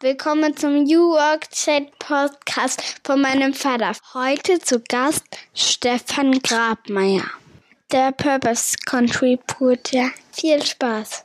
Willkommen zum New Work Chat Podcast von meinem Vater. Heute zu Gast Stefan Grabmeier, der Purpose Contributor. Viel Spaß!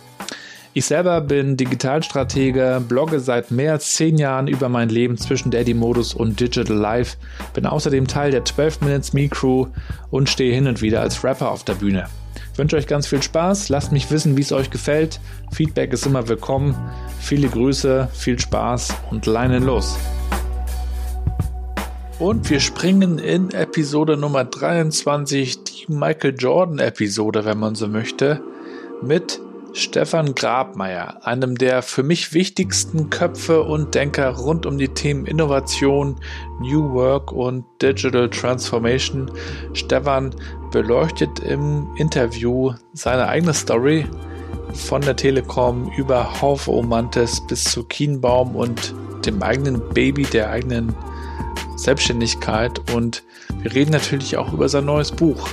Ich selber bin Digitalstratege, blogge seit mehr als zehn Jahren über mein Leben zwischen Daddy-Modus und Digital Life, bin außerdem Teil der 12 Minutes Me Crew und stehe hin und wieder als Rapper auf der Bühne. Ich wünsche euch ganz viel Spaß, lasst mich wissen, wie es euch gefällt. Feedback ist immer willkommen. Viele Grüße, viel Spaß und leinen los. Und wir springen in Episode Nummer 23, die Michael Jordan Episode, wenn man so möchte, mit Stefan Grabmeier, einem der für mich wichtigsten Köpfe und Denker rund um die Themen Innovation, New Work und Digital Transformation. Stefan beleuchtet im Interview seine eigene Story von der Telekom über Haufe Omantes bis zu Kienbaum und dem eigenen Baby, der eigenen Selbstständigkeit. Und wir reden natürlich auch über sein neues Buch,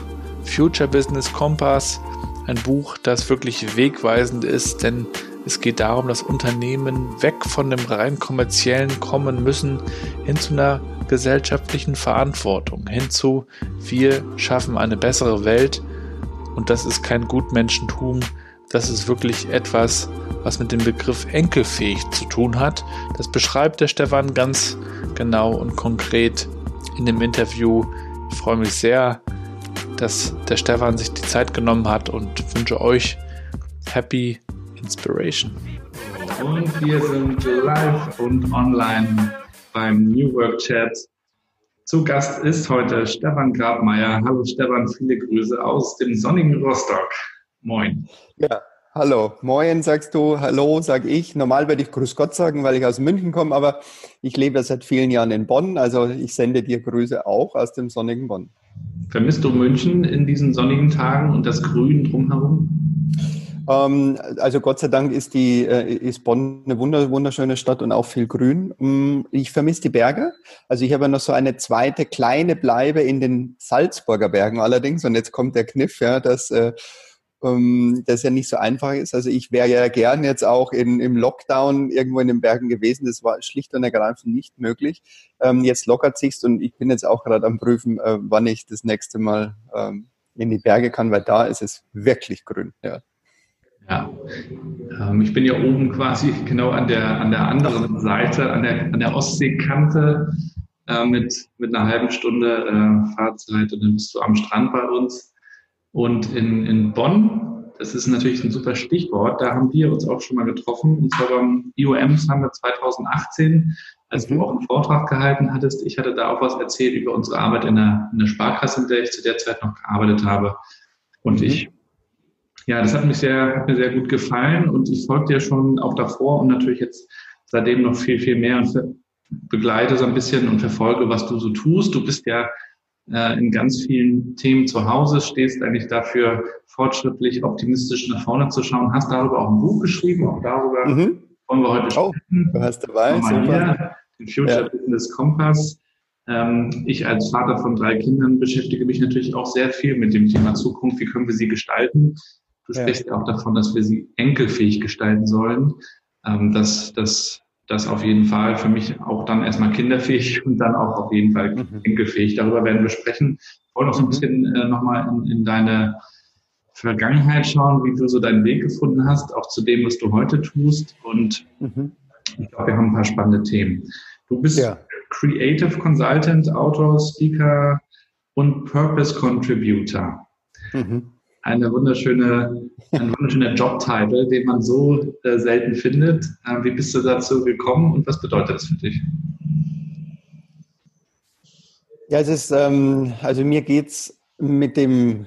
Future Business Compass ein Buch, das wirklich wegweisend ist, denn es geht darum, dass Unternehmen weg von dem rein kommerziellen kommen müssen hin zu einer gesellschaftlichen Verantwortung, hinzu, wir schaffen eine bessere Welt und das ist kein Gutmenschentum, das ist wirklich etwas, was mit dem Begriff enkelfähig zu tun hat. Das beschreibt der Stefan ganz genau und konkret in dem Interview. Ich freue mich sehr, dass der Stefan sich die Zeit genommen hat und wünsche euch Happy Inspiration. Und wir sind live und online beim New Work Chat. Zu Gast ist heute Stefan Grabmeier. Hallo Stefan, viele Grüße aus dem sonnigen Rostock. Moin. Ja, hallo. Moin sagst du, hallo sag ich. Normal würde ich Grüß Gott sagen, weil ich aus München komme, aber ich lebe seit vielen Jahren in Bonn, also ich sende dir Grüße auch aus dem sonnigen Bonn. Vermisst du München in diesen sonnigen Tagen und das Grün drumherum? Ähm, also Gott sei Dank ist die äh, ist Bonn eine wunderschöne Stadt und auch viel Grün. Mm, ich vermisse die Berge. Also ich habe noch so eine zweite kleine Bleibe in den Salzburger Bergen allerdings. Und jetzt kommt der Kniff, ja, dass äh, ähm, das ja nicht so einfach ist. Also ich wäre ja gern jetzt auch in, im Lockdown irgendwo in den Bergen gewesen. Das war schlicht und ergreifend nicht möglich. Ähm, jetzt lockert sich's und ich bin jetzt auch gerade am Prüfen, äh, wann ich das nächste Mal ähm, in die Berge kann, weil da ist es wirklich grün. Ja. Ja, ähm, ich bin ja oben quasi genau an der, an der anderen Seite, an der, an der Ostseekante äh, mit, mit einer halben Stunde äh, Fahrzeit und dann bist du am Strand bei uns. Und in, in Bonn, das ist natürlich ein super Stichwort, da haben wir uns auch schon mal getroffen. Und zwar beim IOMs haben wir 2018, als mhm. du auch einen Vortrag gehalten hattest. Ich hatte da auch was erzählt über unsere Arbeit in der, in der Sparkasse, in der ich zu der Zeit noch gearbeitet habe. Und mhm. ich, ja, das hat mich sehr, hat mir sehr gut gefallen und ich folge dir schon auch davor und natürlich jetzt seitdem noch viel, viel mehr und begleite so ein bisschen und verfolge, was du so tust. Du bist ja äh, in ganz vielen Themen zu Hause, stehst eigentlich dafür, fortschrittlich, optimistisch nach vorne zu schauen, hast darüber auch ein Buch geschrieben, auch darüber mhm. wollen wir heute oh, sprechen. Du hast dabei, super. den Future ja. Business Compass. Ähm, ich als Vater von drei Kindern beschäftige mich natürlich auch sehr viel mit dem Thema Zukunft. Wie können wir sie gestalten? Du sprichst ja auch davon, dass wir sie enkelfähig gestalten sollen. Ähm, dass, dass das auf jeden Fall für mich auch dann erstmal kinderfähig und dann auch auf jeden Fall mhm. enkelfähig. Darüber werden wir sprechen. Ich wollte noch so ein mhm. bisschen äh, nochmal in, in deine Vergangenheit schauen, wie du so deinen Weg gefunden hast, auch zu dem, was du heute tust. Und mhm. ich glaube, wir haben ein paar spannende Themen. Du bist ja. Creative Consultant, Autor, Speaker und Purpose Contributor. Mhm. Eine wunderschöne, ein wunderschöner Jobtitel, den man so äh, selten findet. Äh, wie bist du dazu gekommen und was bedeutet das für dich? Ja, es ist, ähm, also mir geht es mit dem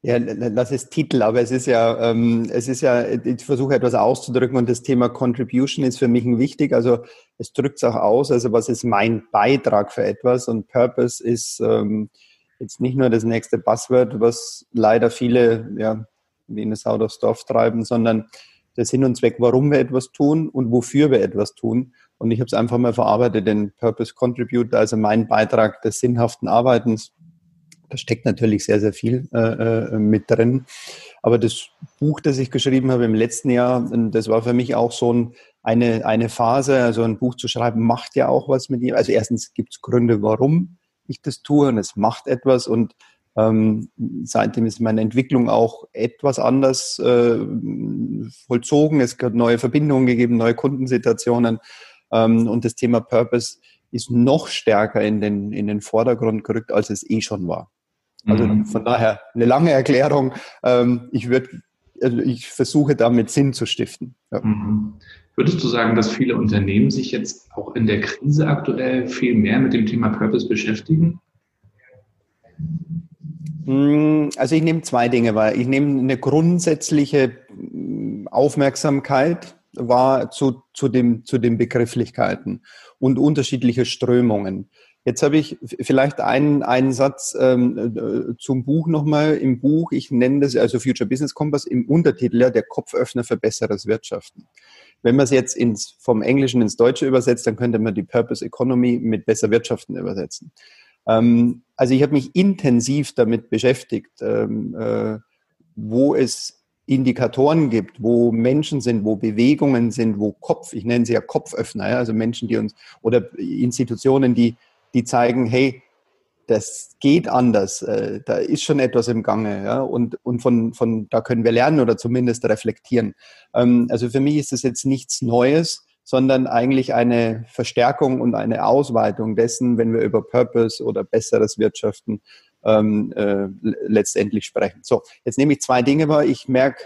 ja, lass es Titel, aber es ist ja, ähm, es ist ja, ich versuche etwas auszudrücken und das Thema Contribution ist für mich wichtig. Also es drückt es auch aus, also was ist mein Beitrag für etwas und Purpose ist ähm, jetzt nicht nur das nächste Buzzword, was leider viele ja, wie eine Sau durchs Dorf treiben, sondern der Sinn und Zweck, warum wir etwas tun und wofür wir etwas tun. Und ich habe es einfach mal verarbeitet, den Purpose Contribute, also mein Beitrag des sinnhaften Arbeitens da steckt natürlich sehr, sehr viel äh, äh, mit drin. Aber das Buch, das ich geschrieben habe im letzten Jahr, das war für mich auch so ein, eine, eine Phase. Also ein Buch zu schreiben macht ja auch was mit ihm. Also erstens gibt es Gründe, warum ich das tue und es macht etwas und ähm, seitdem ist meine Entwicklung auch etwas anders äh, vollzogen. Es hat neue Verbindungen gegeben, neue Kundensituationen ähm, und das Thema Purpose ist noch stärker in den, in den Vordergrund gerückt, als es eh schon war. Also mhm. von daher eine lange Erklärung. Ähm, ich würde, also ich versuche damit Sinn zu stiften. Ja. Mhm. Würdest du sagen, dass viele Unternehmen sich jetzt auch in der Krise aktuell viel mehr mit dem Thema Purpose beschäftigen? Hm, also ich nehme zwei Dinge wahr. Ich nehme eine grundsätzliche hm, Aufmerksamkeit wahr zu, zu, dem, zu den Begrifflichkeiten und unterschiedliche Strömungen. Jetzt habe ich vielleicht einen, einen Satz ähm, äh, zum Buch nochmal. Im Buch, ich nenne das also Future Business Compass, im Untertitel ja der Kopföffner für besseres Wirtschaften. Wenn man es jetzt ins, vom Englischen ins Deutsche übersetzt, dann könnte man die Purpose Economy mit besser Wirtschaften übersetzen. Ähm, also ich habe mich intensiv damit beschäftigt, ähm, äh, wo es Indikatoren gibt, wo Menschen sind, wo Bewegungen sind, wo Kopf, ich nenne sie ja Kopföffner, ja, also Menschen, die uns oder Institutionen, die die zeigen, hey, das geht anders, äh, da ist schon etwas im Gange, ja, und, und von, von da können wir lernen oder zumindest reflektieren. Ähm, also für mich ist das jetzt nichts Neues, sondern eigentlich eine Verstärkung und eine Ausweitung dessen, wenn wir über Purpose oder besseres Wirtschaften ähm, äh, letztendlich sprechen. So, jetzt nehme ich zwei Dinge wahr. Ich merke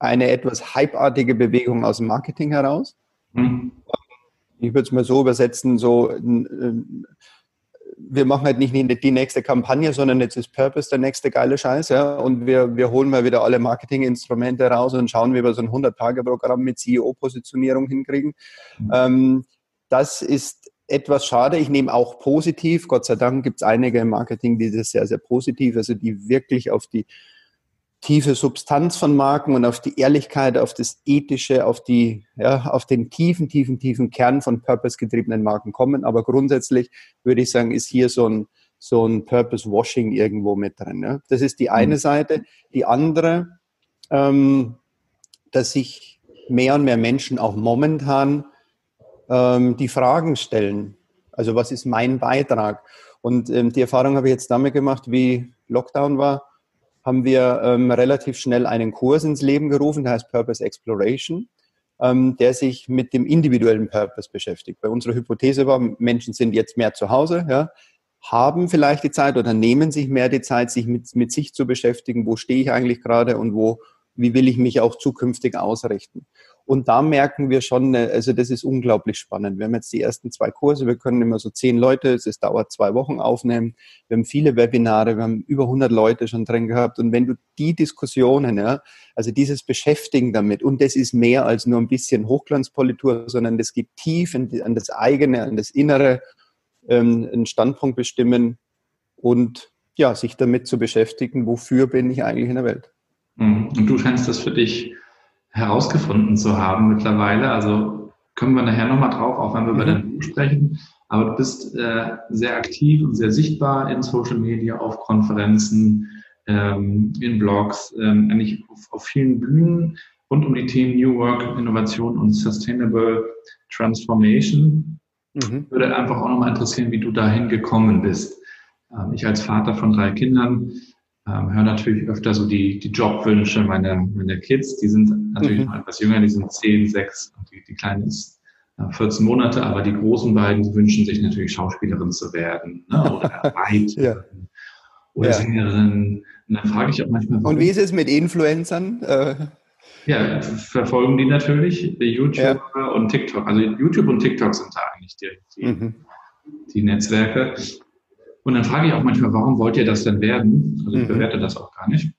eine etwas hypeartige Bewegung aus dem Marketing heraus. Mhm ich würde es mal so übersetzen, so wir machen halt nicht die nächste Kampagne, sondern jetzt ist Purpose der nächste geile Scheiß, ja. Und wir, wir holen mal wieder alle Marketinginstrumente raus und schauen, wie wir so ein 100-Tage-Programm mit CEO-Positionierung hinkriegen. Mhm. Ähm, das ist etwas schade. Ich nehme auch positiv. Gott sei Dank gibt es einige im Marketing, die das sehr, sehr positiv, also die wirklich auf die tiefe Substanz von Marken und auf die Ehrlichkeit, auf das Ethische, auf die, ja, auf den tiefen, tiefen, tiefen Kern von Purpose-getriebenen Marken kommen. Aber grundsätzlich würde ich sagen, ist hier so ein, so ein Purpose-Washing irgendwo mit drin. Ja. Das ist die eine mhm. Seite. Die andere, ähm, dass sich mehr und mehr Menschen auch momentan ähm, die Fragen stellen. Also was ist mein Beitrag? Und ähm, die Erfahrung habe ich jetzt damit gemacht, wie Lockdown war haben wir ähm, relativ schnell einen Kurs ins Leben gerufen, der heißt Purpose Exploration, ähm, der sich mit dem individuellen Purpose beschäftigt. Bei unserer Hypothese war, Menschen sind jetzt mehr zu Hause, ja, haben vielleicht die Zeit oder nehmen sich mehr die Zeit, sich mit, mit sich zu beschäftigen, wo stehe ich eigentlich gerade und wo, wie will ich mich auch zukünftig ausrichten. Und da merken wir schon, also das ist unglaublich spannend. Wir haben jetzt die ersten zwei Kurse, wir können immer so zehn Leute, es dauert zwei Wochen aufnehmen. Wir haben viele Webinare, wir haben über 100 Leute schon drin gehabt. Und wenn du die Diskussionen, ja, also dieses Beschäftigen damit, und das ist mehr als nur ein bisschen Hochglanzpolitur, sondern das geht tief in, an das eigene, an das Innere, ähm, einen Standpunkt bestimmen und ja, sich damit zu beschäftigen, wofür bin ich eigentlich in der Welt. Mhm. Und du scheinst das für dich herausgefunden zu haben mittlerweile. Also können wir nachher nochmal drauf, auch wenn wir über mhm. dein Buch sprechen. Aber du bist äh, sehr aktiv und sehr sichtbar in Social Media, auf Konferenzen, ähm, in Blogs, ähm, eigentlich auf, auf vielen Bühnen rund um die Themen New Work, Innovation und Sustainable Transformation. Mhm. Würde einfach auch nochmal interessieren, wie du dahin gekommen bist. Ähm, ich als Vater von drei Kindern ähm, höre natürlich öfter so die, die Jobwünsche meiner, meiner Kids. Die sind natürlich mhm. noch etwas jünger, die sind 10, 6 und die, die Kleine ist 14 äh, Monate, aber die großen beiden die wünschen sich natürlich Schauspielerin zu werden ne? oder weit ja. oder ja. Sängerin. Und dann frage ich auch manchmal, warum. Und wie ist es mit Influencern? Äh ja, verfolgen die natürlich, YouTuber ja. und TikTok. Also YouTube und TikTok sind da eigentlich die, die, mhm. die Netzwerke. Und dann frage ich auch manchmal, warum wollt ihr das denn werden? Also ich mhm. bewerte das auch gar nicht.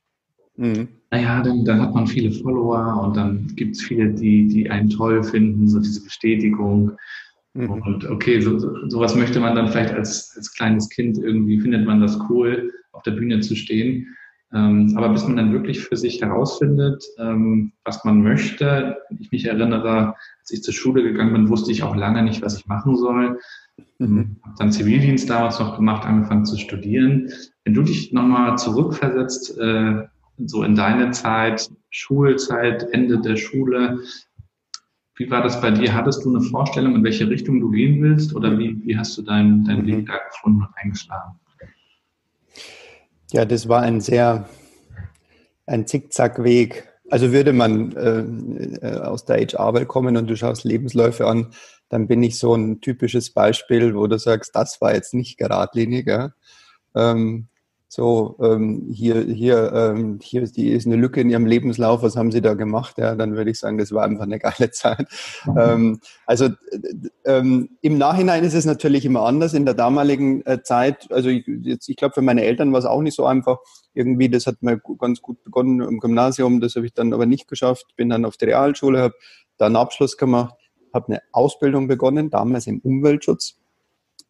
Mhm. Naja, dann, dann hat man viele Follower und dann gibt es viele, die, die einen toll finden, so diese Bestätigung. Mhm. Und okay, so, sowas möchte man dann vielleicht als, als kleines Kind irgendwie, findet man das cool, auf der Bühne zu stehen. Ähm, aber bis man dann wirklich für sich herausfindet, ähm, was man möchte, ich mich erinnere, als ich zur Schule gegangen bin, wusste ich auch lange nicht, was ich machen soll. Mhm. Habe dann Zivildienst damals noch gemacht, angefangen zu studieren. Wenn du dich nochmal zurückversetzt, äh, so in deine Zeit, Schulzeit, Ende der Schule, wie war das bei dir? Hattest du eine Vorstellung, in welche Richtung du gehen willst oder wie, wie hast du deinen dein Weg da gefunden und eingeschlagen? Ja, das war ein sehr, ein Zickzackweg. Also würde man äh, äh aus der HR-Welt kommen und du schaust Lebensläufe an, dann bin ich so ein typisches Beispiel, wo du sagst, das war jetzt nicht geradlinig. Ja? Ähm, so, ähm, hier, hier, ähm, hier ist, die, ist eine Lücke in ihrem Lebenslauf, was haben sie da gemacht? Ja, dann würde ich sagen, das war einfach eine geile Zeit. Ähm, also ähm, im Nachhinein ist es natürlich immer anders. In der damaligen äh, Zeit, also ich, ich glaube, für meine Eltern war es auch nicht so einfach. Irgendwie, das hat mir ganz gut begonnen im Gymnasium, das habe ich dann aber nicht geschafft. Bin dann auf die Realschule, habe da einen Abschluss gemacht, habe eine Ausbildung begonnen, damals im Umweltschutz,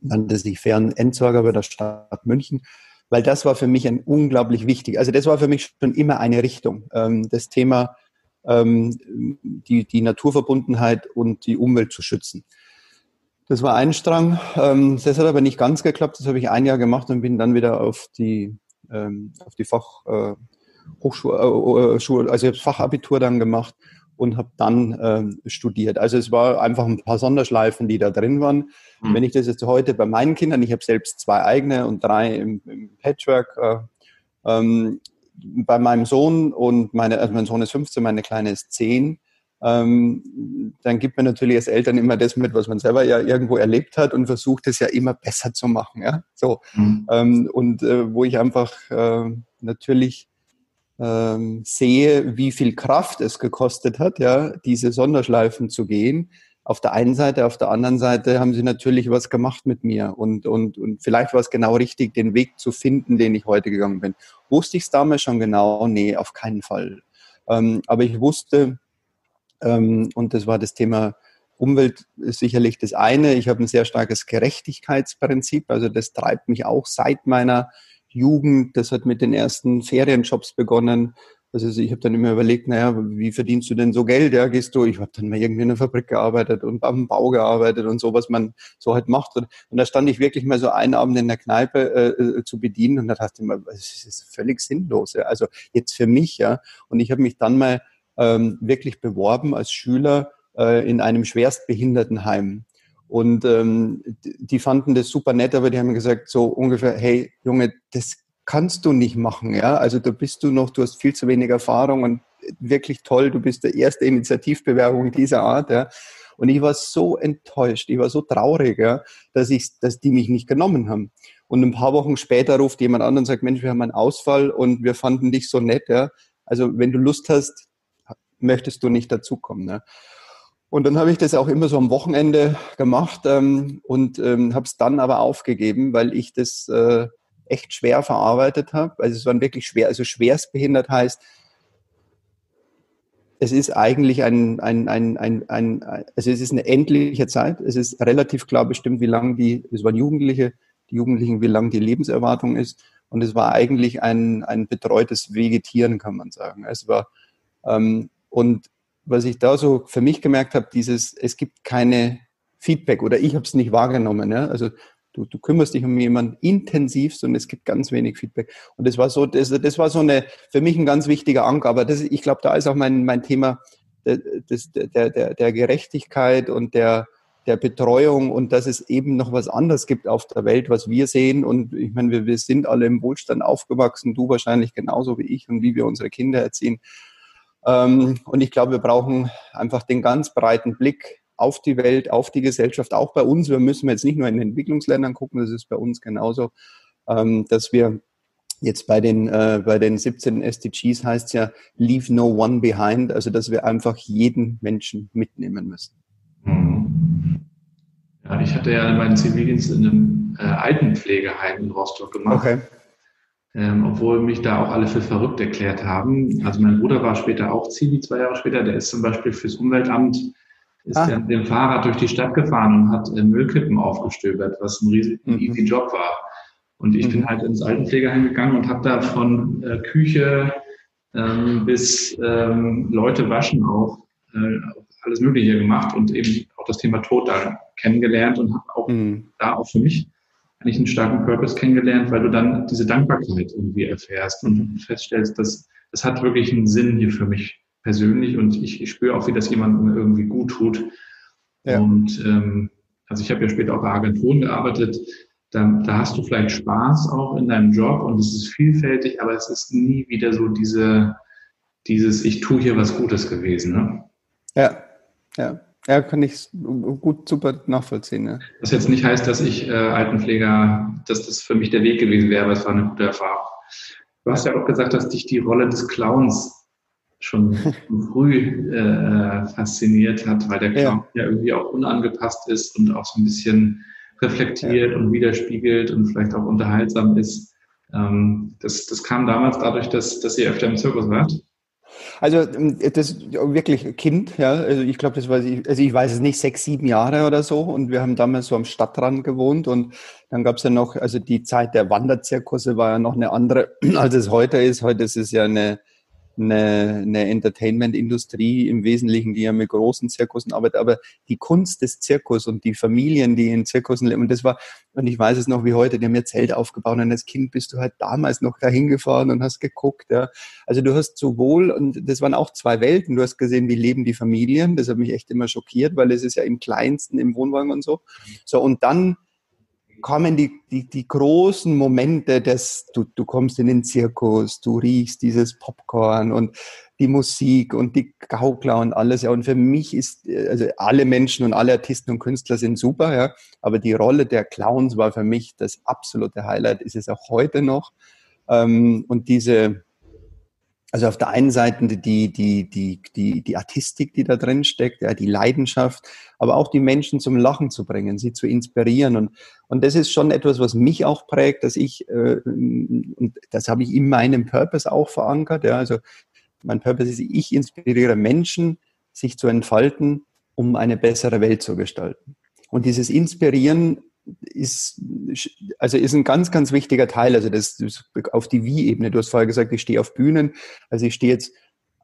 nannte sich Fern Entsorger bei der Stadt München weil das war für mich ein unglaublich wichtig. Also das war für mich schon immer eine Richtung. Ähm, das Thema ähm, die, die Naturverbundenheit und die Umwelt zu schützen. Das war ein Strang. Ähm, das hat aber nicht ganz geklappt. Das habe ich ein Jahr gemacht und bin dann wieder auf die auf die Fach äh, äh, also ich habe Fachabitur dann gemacht und habe dann ähm, studiert. Also es war einfach ein paar Sonderschleifen, die da drin waren. Mhm. Wenn ich das jetzt heute bei meinen Kindern, ich habe selbst zwei eigene und drei im, im Patchwork, äh, ähm, bei meinem Sohn und meine, also mein Sohn ist 15, meine Kleine ist 10, ähm, dann gibt man natürlich als Eltern immer das mit, was man selber ja irgendwo erlebt hat und versucht es ja immer besser zu machen. Ja? So. Mhm. Und äh, wo ich einfach äh, natürlich ähm, sehe, wie viel Kraft es gekostet hat, ja, diese Sonderschleifen zu gehen. Auf der einen Seite, auf der anderen Seite haben sie natürlich was gemacht mit mir und, und, und vielleicht war es genau richtig, den Weg zu finden, den ich heute gegangen bin. Wusste ich es damals schon genau? Nee, auf keinen Fall. Ähm, aber ich wusste, ähm, und das war das Thema Umwelt ist sicherlich das eine. Ich habe ein sehr starkes Gerechtigkeitsprinzip, also das treibt mich auch seit meiner Jugend, das hat mit den ersten Ferienjobs begonnen. Also ich habe dann immer überlegt, naja, wie verdienst du denn so Geld? Ja, gehst du, ich habe dann mal irgendwie in einer Fabrik gearbeitet und am Bau gearbeitet und so, was man so halt macht. Und, da stand ich wirklich mal so einen Abend in der Kneipe äh, äh zu bedienen und da dachte ich mir, es ist völlig sinnlos. Ja. Also jetzt für mich, ja. Und ich habe mich dann mal ähm, wirklich beworben als Schüler äh, in einem Schwerstbehindertenheim. Und ähm, die fanden das super nett, aber die haben gesagt so ungefähr, hey Junge, das kannst du nicht machen, ja. Also da bist du noch, du hast viel zu wenig Erfahrung und wirklich toll, du bist der erste Initiativbewerbung dieser Art, ja. Und ich war so enttäuscht, ich war so traurig, ja, dass ich, dass die mich nicht genommen haben. Und ein paar Wochen später ruft jemand an und sagt, Mensch, wir haben einen Ausfall und wir fanden dich so nett, ja. Also wenn du Lust hast, möchtest du nicht dazukommen. Ne? Und dann habe ich das auch immer so am Wochenende gemacht ähm, und ähm, habe es dann aber aufgegeben, weil ich das äh, echt schwer verarbeitet habe. Also es war wirklich schwer, also schwerstbehindert heißt, es ist eigentlich ein, ein, ein, ein, ein, also es ist eine endliche Zeit. Es ist relativ klar bestimmt, wie lang die, es waren Jugendliche, die Jugendlichen, wie lang die Lebenserwartung ist. Und es war eigentlich ein, ein betreutes Vegetieren, kann man sagen. Es war, ähm, und was ich da so für mich gemerkt habe, dieses, es gibt keine Feedback oder ich habe es nicht wahrgenommen. Ja? Also du, du kümmerst dich um jemanden intensiv und es gibt ganz wenig Feedback. Und das war so, das, das war so eine, für mich ein ganz wichtiger Anker. Aber das, ich glaube, da ist auch mein, mein Thema des, der, der, der Gerechtigkeit und der, der Betreuung und dass es eben noch was anderes gibt auf der Welt, was wir sehen. Und ich meine, wir, wir sind alle im Wohlstand aufgewachsen, du wahrscheinlich genauso wie ich und wie wir unsere Kinder erziehen. Ähm, und ich glaube, wir brauchen einfach den ganz breiten Blick auf die Welt, auf die Gesellschaft, auch bei uns. Wir müssen jetzt nicht nur in Entwicklungsländern gucken, das ist bei uns genauso, ähm, dass wir jetzt bei den, äh, bei den 17 SDGs heißt es ja, leave no one behind, also dass wir einfach jeden Menschen mitnehmen müssen. Mhm. Ja, ich hatte ja meinen Zivildienst in einem äh, Altenpflegeheim in Rostock gemacht. Okay. Ähm, obwohl mich da auch alle für verrückt erklärt haben. Also mein Bruder war später auch Zivi, zwei Jahre später, der ist zum Beispiel fürs Umweltamt ist ah. mit dem Fahrrad durch die Stadt gefahren und hat äh, Müllkippen aufgestöbert, was ein riesiger mhm. easy Job war. Und ich mhm. bin halt ins Altenpflegeheim gegangen und habe da von äh, Küche ähm, bis ähm, Leute waschen auch äh, alles Mögliche gemacht und eben auch das Thema Tod da kennengelernt und habe auch mhm. da auch für mich eigentlich einen starken Purpose kennengelernt, weil du dann diese Dankbarkeit irgendwie erfährst und feststellst, dass das hat wirklich einen Sinn hier für mich persönlich und ich, ich spüre auch, wie das jemandem irgendwie gut tut. Ja. Und ähm, also ich habe ja später auch bei Agenturen gearbeitet. Da, da hast du vielleicht Spaß auch in deinem Job und es ist vielfältig, aber es ist nie wieder so diese, dieses Ich tue hier was Gutes gewesen. Ne? Ja, ja. Ja, kann ich gut super nachvollziehen. Ja. Was jetzt nicht heißt, dass ich äh, Altenpfleger, dass das für mich der Weg gewesen wäre, aber es war eine gute Erfahrung. Du hast ja auch gesagt, dass dich die Rolle des Clowns schon früh äh, fasziniert hat, weil der Clown ja. ja. irgendwie auch unangepasst ist und auch so ein bisschen reflektiert ja. und widerspiegelt und vielleicht auch unterhaltsam ist. Ähm, das, das kam damals dadurch, dass, dass ihr öfter im Zirkus wart. Also ähm, das wirklich Kind, ja. Also ich glaube, das weiß ich, also ich weiß es nicht, sechs, sieben Jahre oder so. Und wir haben damals so am Stadtrand gewohnt und dann gab es ja noch, also die Zeit der Wanderzirkusse war ja noch eine andere, als es heute ist. Heute ist es ja eine eine, eine Entertainment-Industrie im Wesentlichen, die ja mit großen Zirkussen arbeitet, aber die Kunst des Zirkus und die Familien, die in Zirkussen leben, und das war, und ich weiß es noch wie heute, die haben ja Zelt aufgebaut und als Kind bist du halt damals noch dahin gefahren und hast geguckt, ja. Also du hast sowohl, und das waren auch zwei Welten, du hast gesehen, wie leben die Familien, das hat mich echt immer schockiert, weil es ist ja im Kleinsten im Wohnwagen und so. So, und dann kommen die, die, die großen Momente, dass du, du kommst in den Zirkus, du riechst dieses Popcorn und die Musik und die Gaukler und alles. Ja, und für mich ist, also alle Menschen und alle Artisten und Künstler sind super, ja, aber die Rolle der Clowns war für mich das absolute Highlight, ist es auch heute noch. Ähm, und diese, also auf der einen Seite die, die, die, die, die Artistik, die da drin steckt, ja, die Leidenschaft, aber auch die Menschen zum Lachen zu bringen, sie zu inspirieren. Und, und das ist schon etwas, was mich auch prägt, dass ich, äh, und das habe ich in meinem Purpose auch verankert. Ja, also mein Purpose ist, ich inspiriere Menschen, sich zu entfalten, um eine bessere Welt zu gestalten. Und dieses Inspirieren ist, also ist ein ganz, ganz wichtiger Teil. Also das, das auf die Wie-Ebene. Du hast vorher gesagt, ich stehe auf Bühnen. Also ich stehe jetzt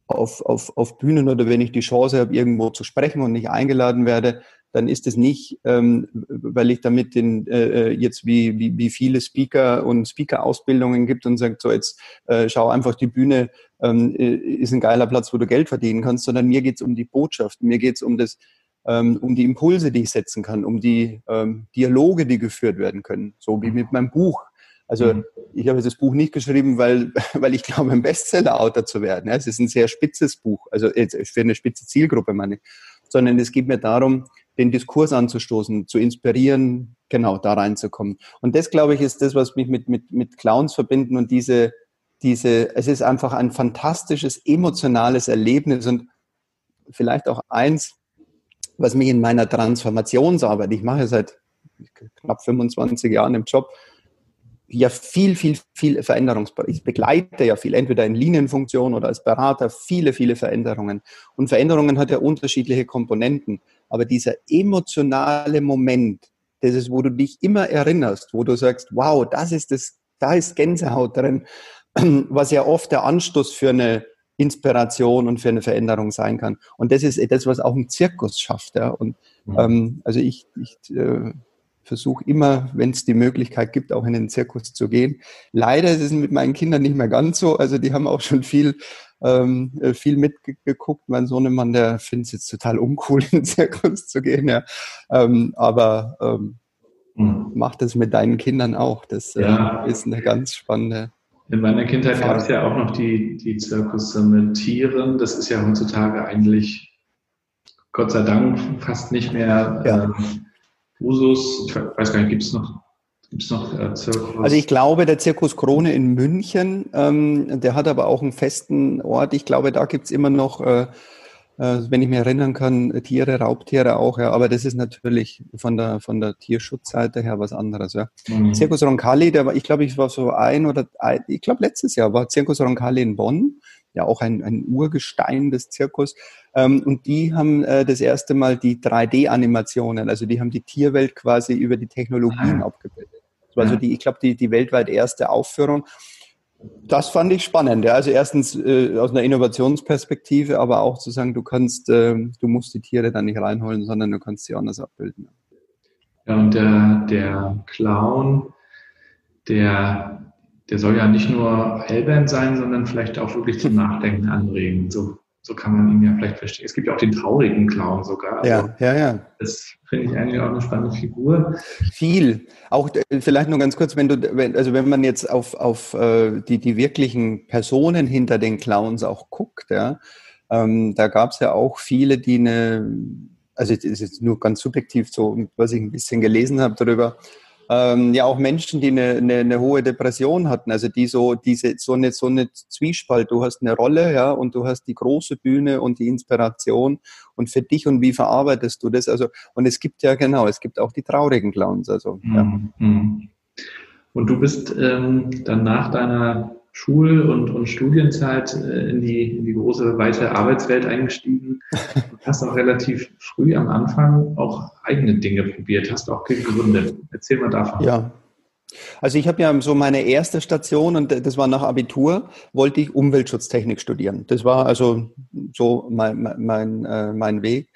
auf, auf, auf Bühnen oder wenn ich die Chance habe, irgendwo zu sprechen und nicht eingeladen werde, dann ist es nicht, ähm, weil ich damit den, äh, jetzt wie, wie, wie viele Speaker und Speaker-Ausbildungen gibt und sagt, so jetzt äh, schau einfach die Bühne, ähm, ist ein geiler Platz, wo du Geld verdienen kannst, sondern mir geht's um die Botschaft, mir geht's um das, um die Impulse, die ich setzen kann, um die ähm, Dialoge, die geführt werden können, so wie mit meinem Buch. Also mhm. ich habe das Buch nicht geschrieben, weil, weil ich glaube, ein Bestseller-Autor zu werden. Es ist ein sehr spitzes Buch, also für eine spitze Zielgruppe meine ich, sondern es geht mir darum, den Diskurs anzustoßen, zu inspirieren, genau da reinzukommen. Und das, glaube ich, ist das, was mich mit, mit, mit Clowns verbinden und diese, diese, es ist einfach ein fantastisches, emotionales Erlebnis und vielleicht auch eins, was mich in meiner Transformationsarbeit, ich mache seit knapp 25 Jahren im Job, ja viel, viel, viel Veränderungsbereich. Ich begleite ja viel, entweder in Linienfunktion oder als Berater, viele, viele Veränderungen. Und Veränderungen hat ja unterschiedliche Komponenten. Aber dieser emotionale Moment, das ist, wo du dich immer erinnerst, wo du sagst, wow, das ist das, da ist Gänsehaut drin, was ja oft der Anstoß für eine Inspiration und für eine Veränderung sein kann. Und das ist etwas, was auch ein Zirkus schafft. Ja. Und ähm, also ich, ich äh, versuche immer, wenn es die Möglichkeit gibt, auch in den Zirkus zu gehen. Leider ist es mit meinen Kindern nicht mehr ganz so. Also die haben auch schon viel ähm, äh, viel mitgeguckt. Mein Sohnemann, der findet es jetzt total uncool, in den Zirkus zu gehen, ja. Ähm, aber ähm, mhm. mach das mit deinen Kindern auch. Das äh, ja. ist eine ganz spannende. In meiner Kindheit gab es ja auch noch die, die Zirkusse mit Tieren. Das ist ja heutzutage eigentlich Gott sei Dank fast nicht mehr ja. äh, Usus. Ich weiß gar nicht, gibt es noch Gibt es noch äh, Zirkus? Also ich glaube, der Zirkus Krone in München, ähm, der hat aber auch einen festen Ort. Ich glaube, da gibt es immer noch, äh, wenn ich mich erinnern kann, Tiere, Raubtiere auch, ja. Aber das ist natürlich von der von der Tierschutzseite her was anderes, ja. Mhm. Zirkus Roncalli, der war, ich glaube, ich war so ein oder ein, ich glaube letztes Jahr war Zirkus Roncalli in Bonn, ja auch ein, ein Urgestein des Zirkus. Ähm, und die haben äh, das erste Mal die 3D-Animationen, also die haben die Tierwelt quasi über die Technologien ah. abgebildet. Das war so die, ich glaube, die, die weltweit erste Aufführung. Das fand ich spannend. Also erstens äh, aus einer Innovationsperspektive, aber auch zu sagen, du kannst, äh, du musst die Tiere dann nicht reinholen, sondern du kannst sie anders abbilden. Ja, und der, der Clown, der, der soll ja nicht nur hellband sein, sondern vielleicht auch wirklich zum Nachdenken anregen. So so kann man ihn ja vielleicht verstehen. Es gibt ja auch den traurigen Clown sogar. Also ja, ja, ja. Das finde ich eigentlich auch eine spannende Figur. Viel. Auch äh, vielleicht nur ganz kurz, wenn du, wenn, also wenn man jetzt auf, auf äh, die, die wirklichen Personen hinter den Clowns auch guckt, ja, ähm, da gab es ja auch viele, die eine, also das ist jetzt nur ganz subjektiv so, was ich ein bisschen gelesen habe darüber, ähm, ja auch Menschen, die eine, eine, eine hohe Depression hatten, also die so diese so eine so eine Zwiespalt. Du hast eine Rolle, ja, und du hast die große Bühne und die Inspiration und für dich und wie verarbeitest du das? Also und es gibt ja genau, es gibt auch die traurigen Clowns. Also ja. Mhm. Und du bist ähm, dann nach deiner Schul- und, und Studienzeit äh, in die, in die große, weite Arbeitswelt eingestiegen. Du hast auch relativ früh am Anfang auch eigene Dinge probiert, hast auch gegründet. Erzähl mal davon. Ja. Also ich habe ja so meine erste Station und das war nach Abitur, wollte ich Umweltschutztechnik studieren. Das war also so mein, mein, mein, äh, mein Weg.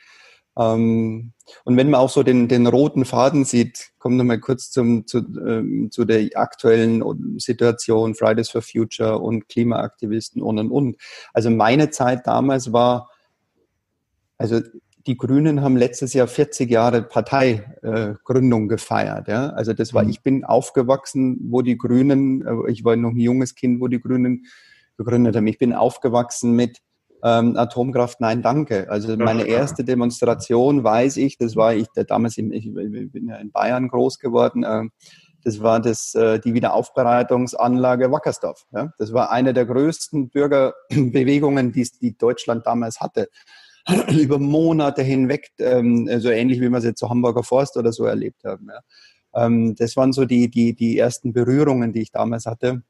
Ähm, und wenn man auch so den, den roten Faden sieht, kommen wir mal kurz zum, zu, ähm, zu der aktuellen Situation, Fridays for Future und Klimaaktivisten und und und. Also meine Zeit damals war, also die Grünen haben letztes Jahr 40 Jahre Parteigründung äh, gefeiert. Ja? Also das war, mhm. ich bin aufgewachsen, wo die Grünen, äh, ich war noch ein junges Kind, wo die Grünen gegründet haben. Ich bin aufgewachsen mit ähm, Atomkraft, nein, danke. Also meine erste Demonstration, weiß ich, das war ich, damals, im, ich, ich bin ja in Bayern groß geworden, äh, das war das, äh, die Wiederaufbereitungsanlage Wackersdorf. Ja? Das war eine der größten Bürgerbewegungen, die, die Deutschland damals hatte. Über Monate hinweg, ähm, so ähnlich wie wir es jetzt zu Hamburger Forst oder so erlebt haben. Ja? Ähm, das waren so die, die, die ersten Berührungen, die ich damals hatte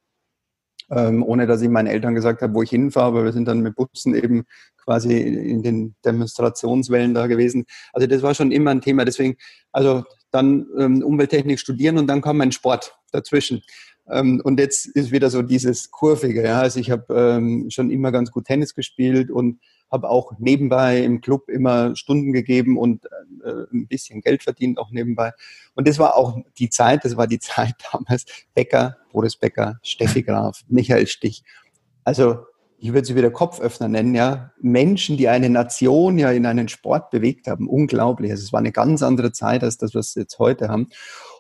ähm, ohne dass ich meinen Eltern gesagt habe, wo ich hinfahre, aber wir sind dann mit Bussen eben quasi in den Demonstrationswellen da gewesen. Also das war schon immer ein Thema. Deswegen, also dann ähm, Umwelttechnik studieren und dann kam mein Sport dazwischen. Ähm, und jetzt ist wieder so dieses Kurvige. Ja? Also ich habe ähm, schon immer ganz gut Tennis gespielt und habe auch nebenbei im Club immer Stunden gegeben und äh, ein bisschen Geld verdient auch nebenbei. Und das war auch die Zeit, das war die Zeit damals, Becker, Boris Becker, Steffi Graf, Michael Stich. Also ich würde sie wieder Kopföffner nennen, ja, Menschen, die eine Nation ja in einen Sport bewegt haben, unglaublich. Also es war eine ganz andere Zeit als das, was wir jetzt heute haben.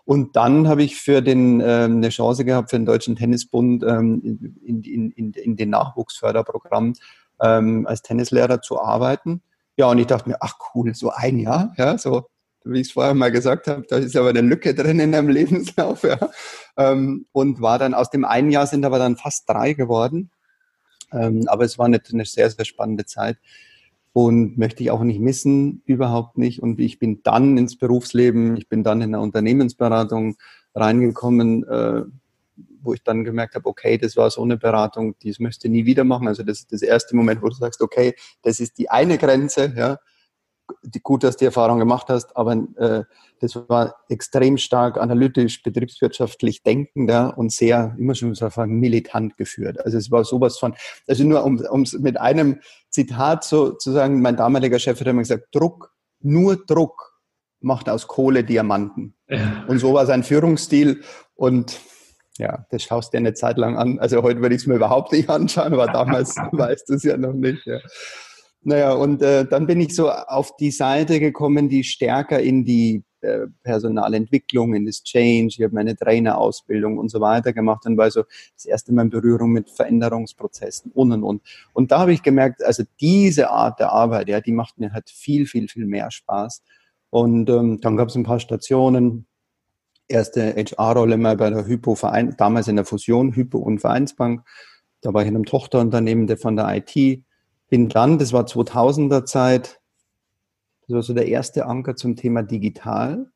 Und dann habe ich für den ähm, eine Chance gehabt für den Deutschen Tennisbund ähm, in, in, in, in den Nachwuchsförderprogramm ähm, als Tennislehrer zu arbeiten. Ja, und ich dachte mir, ach cool, so ein Jahr, ja, so wie ich es vorher mal gesagt habe, da ist aber eine Lücke drin in deinem Lebenslauf, ja. Ähm, und war dann aus dem einen Jahr sind aber dann fast drei geworden. Ähm, aber es war eine, eine sehr, sehr spannende Zeit und möchte ich auch nicht missen, überhaupt nicht. Und ich bin dann ins Berufsleben, ich bin dann in der Unternehmensberatung reingekommen, äh, wo ich dann gemerkt habe, okay, das war so eine Beratung, die es möchte nie wieder machen. Also das ist das erste Moment, wo du sagst, okay, das ist die eine Grenze, ja, gut, dass du die Erfahrung gemacht hast, aber äh, das war extrem stark analytisch, betriebswirtschaftlich denkender und sehr, immer schon so sagen, militant geführt. Also es war sowas von, also nur um es mit einem Zitat so zu sagen, mein damaliger Chef hat immer gesagt, Druck, nur Druck macht aus Kohle Diamanten. Ja. Und so war sein Führungsstil und Ja, das schaust du dir eine Zeit lang an. Also heute würde ich es mir überhaupt nicht anschauen, aber damals weißt du es ja noch nicht. Ja. Naja, und äh, dann bin ich so auf die Seite gekommen, die stärker in die äh, Personalentwicklung, in das Change, ich habe meine Trainerausbildung und so weiter gemacht und war so das erste Mal in Berührung mit Veränderungsprozessen und und und. Und da habe ich gemerkt, also diese Art der Arbeit, ja, die macht mir halt viel, viel, viel mehr Spaß. Und ähm, dann gab es ein paar Stationen, erste HR-Rolle mal bei der Hypo Verein, damals in der Fusion Hypo und Vereinsbank. Da war ich in einem Tochterunternehmen der von der IT bin dann, das war 2000er Zeit, das war so der erste Anker zum Thema digital.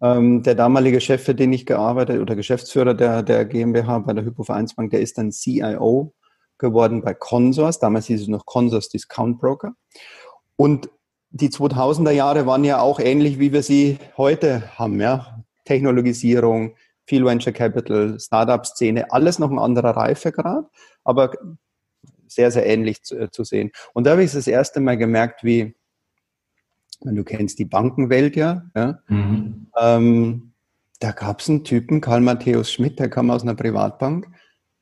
Ähm, der damalige Chef, für den ich gearbeitet oder Geschäftsführer der, der GmbH bei der Hypovereinsbank, der ist dann CIO geworden bei Consors. Damals hieß es noch Consors Discount Broker. Und die 2000er Jahre waren ja auch ähnlich, wie wir sie heute haben. Ja? Technologisierung, viel Venture Capital, Startup-Szene, alles noch ein anderer Reifegrad. Aber sehr, sehr ähnlich zu, äh, zu sehen. Und da habe ich das erste Mal gemerkt, wie, du kennst die Bankenwelt ja, ja? Mhm. Ähm, da gab es einen Typen, Karl Matthäus Schmidt, der kam aus einer Privatbank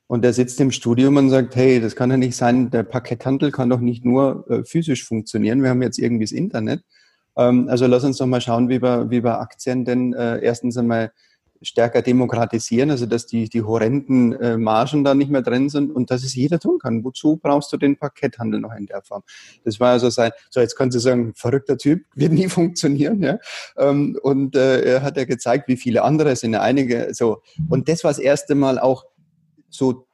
und der sitzt im Studium und sagt, hey, das kann ja nicht sein, der Pakethandel kann doch nicht nur äh, physisch funktionieren, wir haben jetzt irgendwie das Internet. Ähm, also lass uns doch mal schauen, wie wir, wie wir Aktien denn äh, erstens einmal stärker demokratisieren, also dass die, die horrenden äh, Margen da nicht mehr drin sind und dass es jeder tun kann. Wozu brauchst du den Parketthandel noch in der Form? Das war also sein, so jetzt kannst du sagen, verrückter Typ, wird nie funktionieren, ja. Ähm, und äh, er hat ja gezeigt, wie viele andere sind einige so. Und das war das erste Mal auch so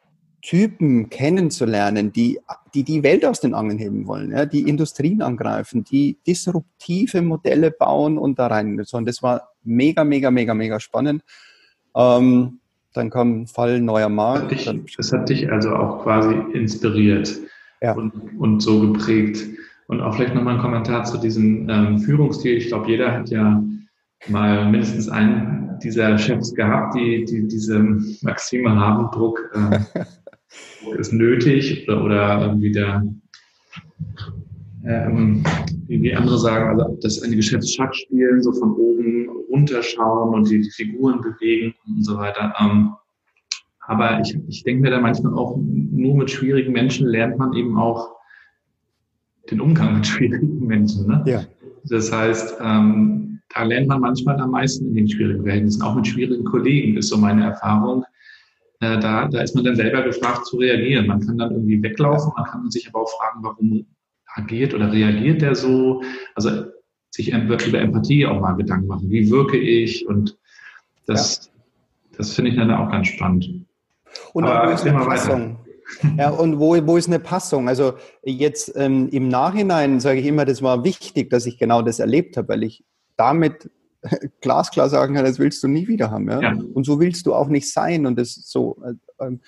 Typen kennenzulernen, die, die die Welt aus den Angeln heben wollen, ja, die Industrien angreifen, die disruptive Modelle bauen und da rein. Und das war mega, mega, mega, mega spannend. Ähm, dann kam ein Fall neuer Markt. Das hat dich, das hat dich also auch quasi inspiriert ja. und, und so geprägt. Und auch vielleicht nochmal ein Kommentar zu diesem ähm, Führungsstil. Ich glaube, jeder hat ja mal mindestens einen dieser Chefs gehabt, die, die diese Maxime haben, Druck, äh, ist nötig oder, oder irgendwie der, ähm, wie andere sagen, also das eine Geschäftsschach spielen, so von oben runterschauen und die, die Figuren bewegen und so weiter. Ähm, aber ich, ich denke mir da manchmal auch, nur mit schwierigen Menschen lernt man eben auch den Umgang mit schwierigen Menschen. Ne? Ja. Das heißt, ähm, da lernt man manchmal am meisten in den schwierigen Verhältnissen, auch mit schwierigen Kollegen, ist so meine Erfahrung äh, da, da ist man dann selber gefragt zu reagieren. Man kann dann irgendwie weglaufen, man kann sich aber auch fragen, warum agiert oder reagiert der so. Also sich über Empathie auch mal Gedanken machen. Wie wirke ich? Und das, ja. das finde ich dann auch ganz spannend. Und aber wo ist eine Passung? Ja, und wo, wo ist eine Passung? Also jetzt ähm, im Nachhinein sage ich immer, das war wichtig, dass ich genau das erlebt habe, weil ich damit glasklar sagen kann, das willst du nie wieder haben. Ja? ja. Und so willst du auch nicht sein. Und das so äh, ähm,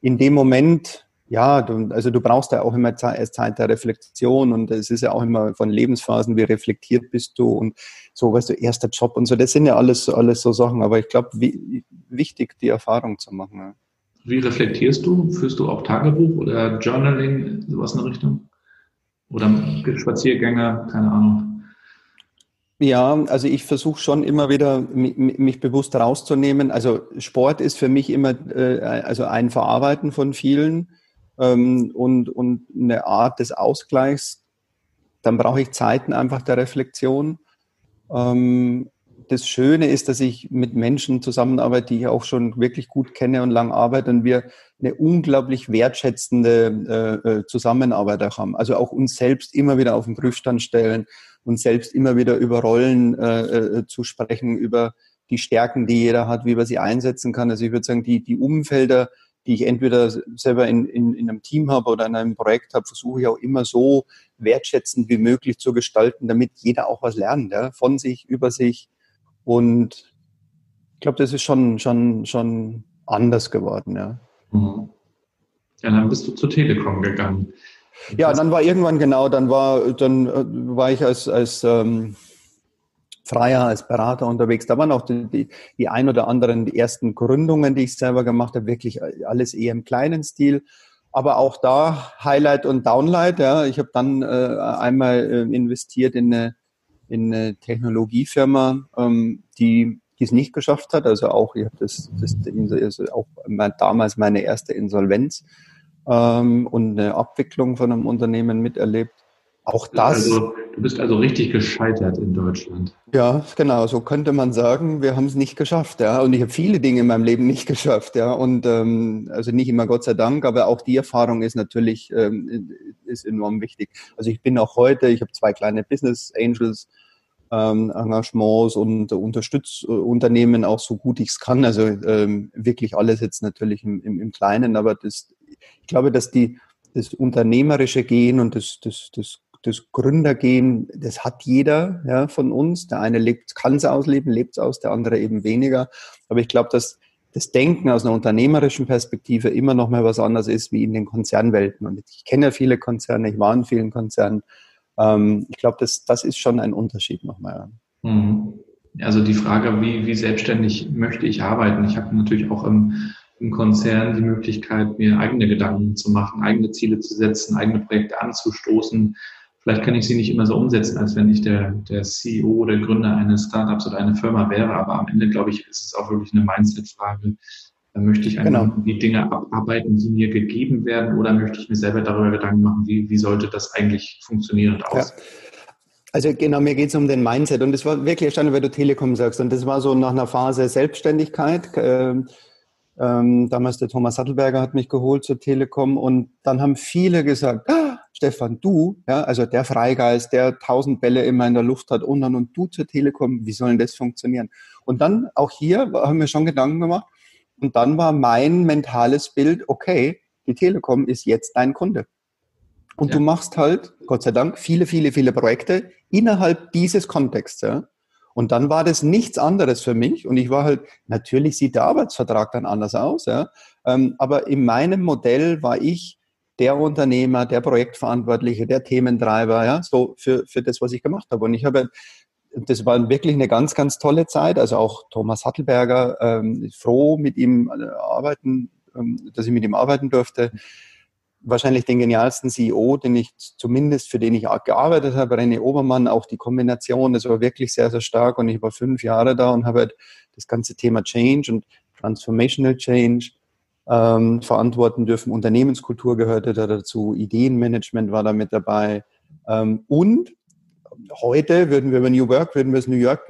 in dem Moment, ja, du, also du brauchst ja auch immer Zeit, Zeit der Reflexion und es ist ja auch immer von Lebensphasen, wie reflektiert bist du und so, weißt du, erster Job und so. Das sind ja alles, alles so Sachen. Aber ich glaube, wichtig, die Erfahrung zu machen. Ja. Wie reflektierst du? Führst du auch Tagebuch oder Journaling, sowas in der Richtung? Oder Spaziergänge, keine Ahnung. Ja, also ich versuche schon immer wieder, mich bewusst rauszunehmen. Also Sport ist für mich immer äh, also ein Verarbeiten von vielen ähm, und, und eine Art des Ausgleichs. Dann brauche ich Zeiten einfach der Reflexion. Ähm, das Schöne ist, dass ich mit Menschen zusammenarbeite, die ich auch schon wirklich gut kenne und lang arbeite und wir eine unglaublich wertschätzende äh, äh Zusammenarbeit auch haben. Also auch uns selbst immer wieder auf den Prüfstand stellen und selbst immer wieder über Rollen äh, äh, zu sprechen, über die Stärken, die jeder hat, wie man sie einsetzen kann. Also ich würde sagen, die, die Umfelder, die ich entweder selber in, in, in einem Team habe oder in einem Projekt habe, versuche ich auch immer so wertschätzend wie möglich zu gestalten, damit jeder auch was lernt, ja, von sich, über sich. Und ich glaube, das ist schon, schon, schon anders geworden, ja. Mhm. Ja, dann bist du zur Telekom gegangen. Ja, dann war irgendwann genau, dann war, dann äh, war ich als, als ähm, Freier, als Berater unterwegs. Da waren auch die, die, die ein oder anderen die ersten Gründungen, die ich selber gemacht habe, wirklich alles eher im kleinen Stil. Aber auch da Highlight und Downlight. Ja. Ich habe dann äh, einmal äh, investiert in eine, in eine Technologiefirma, ähm, die die es nicht geschafft hat. Also auch, ich habe das, das, das auch damals meine erste Insolvenz ähm, und eine Abwicklung von einem Unternehmen miterlebt. Auch das. Also, du bist also richtig gescheitert in Deutschland. Ja, genau, so könnte man sagen. Wir haben es nicht geschafft, ja. Und ich habe viele Dinge in meinem Leben nicht geschafft, ja. Und ähm, also nicht immer Gott sei Dank, aber auch die Erfahrung ist natürlich ähm, ist enorm wichtig. Also ich bin auch heute, ich habe zwei kleine Business Angels ähm, Engagements und unterstütze Unternehmen auch so gut ich es kann. Also ähm, wirklich alles jetzt natürlich im, im, im Kleinen, aber das, ich glaube, dass die das unternehmerische Gehen und das, das, das das Gründergehen, das hat jeder ja, von uns. Der eine kann es ausleben, lebt es aus, der andere eben weniger. Aber ich glaube, dass das Denken aus einer unternehmerischen Perspektive immer noch mal was anderes ist wie in den Konzernwelten. Und ich kenne ja viele Konzerne, ich war in vielen Konzernen. Ähm, ich glaube, das, das ist schon ein Unterschied nochmal. Mhm. Also die Frage, wie, wie selbstständig möchte ich arbeiten? Ich habe natürlich auch im, im Konzern die Möglichkeit, mir eigene Gedanken zu machen, eigene Ziele zu setzen, eigene Projekte anzustoßen, Vielleicht kann ich sie nicht immer so umsetzen, als wenn ich der, der CEO oder Gründer eines Startups oder einer Firma wäre. Aber am Ende, glaube ich, ist es auch wirklich eine Mindset-Frage. Möchte ich einfach genau. die Dinge abarbeiten, die mir gegeben werden, oder möchte ich mir selber darüber Gedanken machen, wie, wie sollte das eigentlich funktionieren und aussehen? Ja. Also genau, mir geht es um den Mindset und das war wirklich erstaunlich, weil du Telekom sagst und das war so nach einer Phase Selbstständigkeit. Ähm, ähm, damals der Thomas Sattelberger hat mich geholt zur Telekom und dann haben viele gesagt, ah, Stefan, du, ja, also der Freigeist, der tausend Bälle immer in der Luft hat und dann und du zur Telekom, wie soll denn das funktionieren? Und dann auch hier haben wir schon Gedanken gemacht und dann war mein mentales Bild, okay, die Telekom ist jetzt dein Kunde. Und ja. du machst halt, Gott sei Dank, viele, viele, viele Projekte innerhalb dieses Kontexts. Ja? Und dann war das nichts anderes für mich. Und ich war halt, natürlich sieht der Arbeitsvertrag dann anders aus, ja. Ähm, aber in meinem Modell war ich der Unternehmer, der Projektverantwortliche, der Thementreiber, ja, so für, für das, was ich gemacht habe. Und ich habe, das war wirklich eine ganz, ganz tolle Zeit. Also auch Thomas Hattelberger, ähm, froh mit ihm äh, arbeiten, ähm, dass ich mit ihm arbeiten durfte. Wahrscheinlich den genialsten CEO, den ich zumindest für den ich gearbeitet habe, René Obermann, auch die Kombination, das war wirklich sehr, sehr stark. Und ich war fünf Jahre da und habe halt das ganze Thema Change und Transformational Change ähm, verantworten dürfen. Unternehmenskultur gehörte da dazu, Ideenmanagement war da mit dabei. Ähm, und heute würden wir über New Work, würden wir es New, York,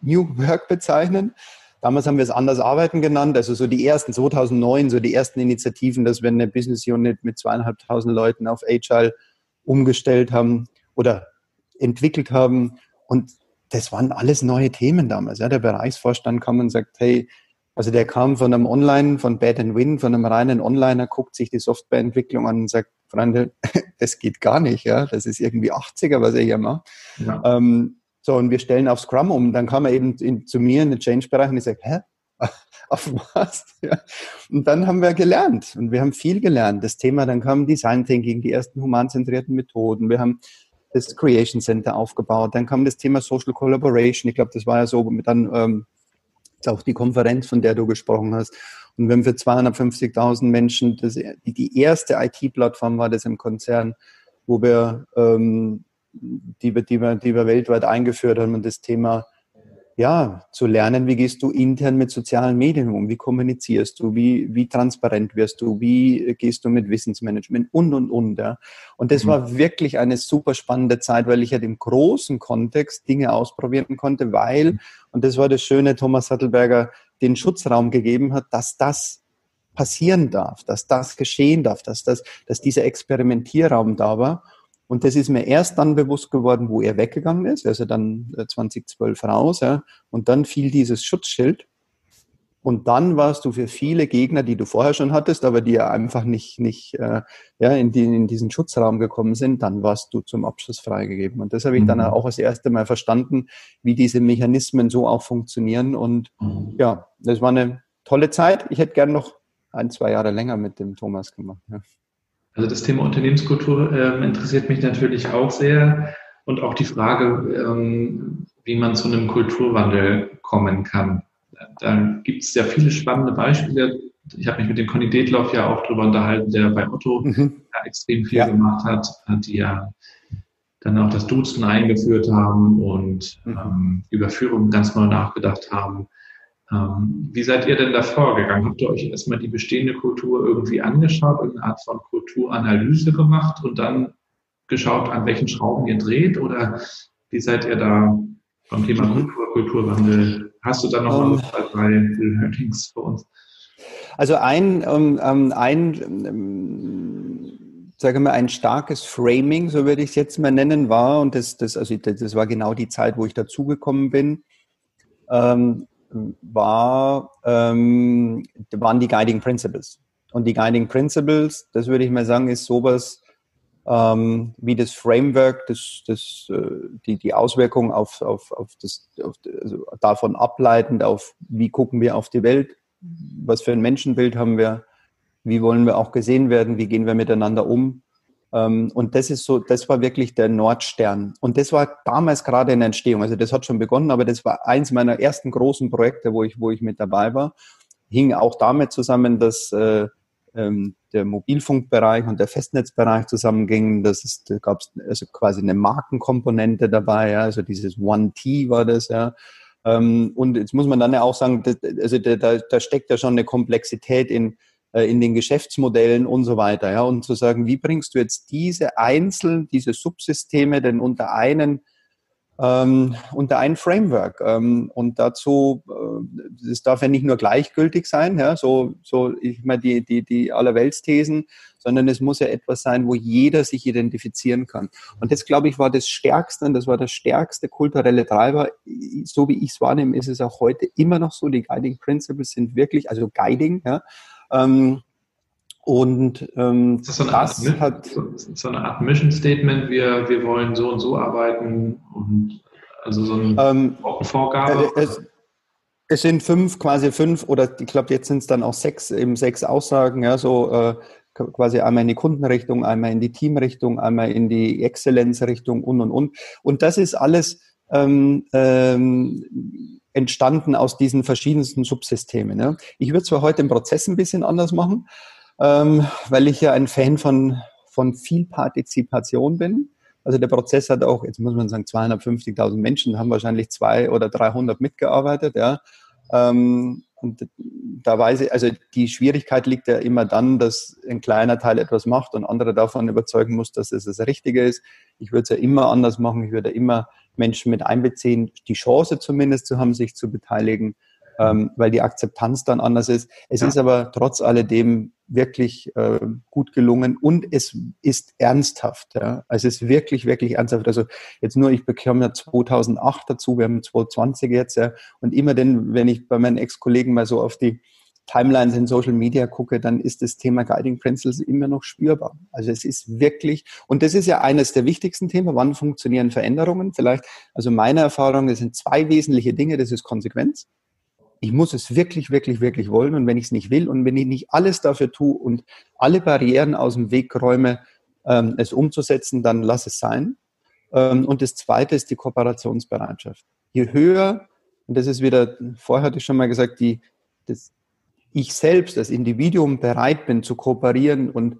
New Work bezeichnen. Damals haben wir es anders arbeiten genannt, also so die ersten 2009, so die ersten Initiativen, dass wir eine Business Unit mit zweieinhalbtausend Leuten auf Agile umgestellt haben oder entwickelt haben. Und das waren alles neue Themen damals. Ja. Der Bereichsvorstand kam und sagt, hey, also der kam von einem Online, von Bad and Win, von einem reinen Onliner, guckt sich die Softwareentwicklung an und sagt, Freunde, das geht gar nicht, ja. Das ist irgendwie 80er, was er hier macht. Ja. Ähm, so, und wir stellen auf Scrum um. Dann kam er eben in, zu mir in den Change-Bereich und ich sage, hä? auf was? Ja. Und dann haben wir gelernt und wir haben viel gelernt. Das Thema, dann kam Design Thinking, die ersten humanzentrierten Methoden. Wir haben das Creation Center aufgebaut. Dann kam das Thema Social Collaboration. Ich glaube, das war ja so dann ähm, auch die Konferenz, von der du gesprochen hast. Und wenn für 250.000 Menschen, das, die, die erste IT-Plattform war das im Konzern, wo wir, ähm, die, wir, die, wir, die wir weltweit eingeführt haben und das Thema ja, zu lernen, wie gehst du intern mit sozialen Medien um, wie kommunizierst du, wie, wie transparent wirst du, wie gehst du mit Wissensmanagement und, und, und. Ja. Und das mhm. war wirklich eine super spannende Zeit, weil ich ja halt im großen Kontext Dinge ausprobieren konnte, weil, mhm. und das war das Schöne, Thomas Sattelberger den Schutzraum gegeben hat, dass das passieren darf, dass das geschehen darf, dass, das, dass dieser Experimentierraum da war. Und das ist mir erst dann bewusst geworden, wo er weggegangen ist, also dann 2012 äh, raus, ja, und dann fiel dieses Schutzschild. Und dann warst du für viele Gegner, die du vorher schon hattest, aber die ja einfach nicht, nicht äh, ja, in, die, in diesen Schutzraum gekommen sind, dann warst du zum Abschluss freigegeben. Und das habe ich mhm. dann auch das erste Mal verstanden, wie diese Mechanismen so auch funktionieren. Und mhm. ja, das war eine tolle Zeit. Ich hätte gern noch ein, zwei Jahre länger mit dem Thomas gemacht. Ja. Also das Thema Unternehmenskultur äh, interessiert mich natürlich auch sehr und auch die Frage, ähm, wie man zu einem Kulturwandel kommen kann. Da gibt es ja viele spannende Beispiele. Ich habe mich mit dem Conny Detloff ja auch darüber unterhalten, der bei Otto mhm. ja extrem viel ja. gemacht hat, die ja dann auch das Duzen eingeführt haben und mhm. ähm, über Führung ganz neu nachgedacht haben. Ähm, wie seid ihr denn da vorgegangen? Habt ihr euch erstmal die bestehende Kultur irgendwie angeschaut, irgendeine Art von Kulturanalyse gemacht und dann geschaut, an welchen Schrauben ihr dreht? Oder wie seid ihr da beim Thema mhm. Kultur, Kulturwandel? Hast du da noch um, mal zwei, drei Learnings für uns? Also ein, ähm, ähm ein ähm, sage mal, ein starkes Framing, so würde ich es jetzt mal nennen, war, und das, das, also das war genau die Zeit, wo ich dazugekommen bin, ähm, war, ähm, waren die Guiding Principles. Und die Guiding Principles, das würde ich mal sagen, ist sowas ähm, wie das Framework, das, das, äh, die, die Auswirkungen auf, auf, auf das, auf, also davon ableitend auf, wie gucken wir auf die Welt, was für ein Menschenbild haben wir, wie wollen wir auch gesehen werden, wie gehen wir miteinander um. Ähm, und das ist so, das war wirklich der Nordstern. Und das war damals gerade in Entstehung. Also das hat schon begonnen, aber das war eins meiner ersten großen Projekte, wo ich, wo ich mit dabei war. Hing auch damit zusammen, dass äh, ähm, der Mobilfunkbereich und der Festnetzbereich zusammengingen. Das ist, da gab es also quasi eine Markenkomponente dabei, ja, also dieses One T war das, ja. Ähm, und jetzt muss man dann ja auch sagen, also da, da steckt ja schon eine Komplexität in, in den Geschäftsmodellen und so weiter. Ja, und zu sagen, wie bringst du jetzt diese einzelnen, diese Subsysteme denn unter einen ähm, unter ein Framework. Ähm, und dazu, äh, das darf ja nicht nur gleichgültig sein, ja, so, so ich meine die, die, die Allerweltsthesen, sondern es muss ja etwas sein, wo jeder sich identifizieren kann. Und das, glaube ich, war das Stärkste und das war der stärkste kulturelle Treiber. So wie ich es wahrnehme, ist es auch heute immer noch so. Die Guiding Principles sind wirklich, also Guiding, ja, ähm, und ähm, das, so das Art, hat so eine Art Mission Statement, wir, wir wollen so und so arbeiten und also so eine ähm, Vorgabe. Äh, es, es, sind fünf, quasi fünf oder ich glaube jetzt sind es dann auch sechs, eben sechs Aussagen, ja, so äh, quasi einmal in die Kundenrichtung, einmal in die Teamrichtung, einmal in die Exzellenzrichtung und und und. Und das ist alles ähm, ähm, entstanden aus diesen verschiedensten Subsystemen. Ja. Ich würde zwar heute den Prozess ein bisschen anders machen, ähm, weil ich ja ein Fan von, von viel Partizipation bin. Also der Prozess hat auch, jetzt muss man sagen, 250.000 Menschen haben wahrscheinlich zwei oder 300 mitgearbeitet, ja. Ähm, und da weiß ich, also die Schwierigkeit liegt ja immer dann, dass ein kleiner Teil etwas macht und andere davon überzeugen muss, dass es das Richtige ist. Ich würde es ja immer anders machen. Ich würde immer Menschen mit einbeziehen, die Chance zumindest zu haben, sich zu beteiligen ähm, weil die Akzeptanz dann anders ist. Es ja. ist aber trotz alledem wirklich äh, gut gelungen und es ist ernsthaft. Ja. Es ist wirklich, wirklich ernsthaft. Also jetzt nur, ich bekomme ja 2008 dazu, wir haben 2020 jetzt, ja, und immer denn, wenn ich bei meinen Ex-Kollegen mal so auf die Timelines in Social Media gucke, dann ist das Thema Guiding Principles immer noch spürbar. Also es ist wirklich, und das ist ja eines der wichtigsten Themen, wann funktionieren Veränderungen? Vielleicht, also meine Erfahrung, es sind zwei wesentliche Dinge, das ist Konsequenz ich muss es wirklich, wirklich, wirklich wollen. Und wenn ich es nicht will und wenn ich nicht alles dafür tue und alle Barrieren aus dem Weg räume, ähm, es umzusetzen, dann lass es sein. Ähm, und das Zweite ist die Kooperationsbereitschaft. Je höher, und das ist wieder, vorher hatte ich schon mal gesagt, die, das, ich selbst als Individuum bereit bin zu kooperieren und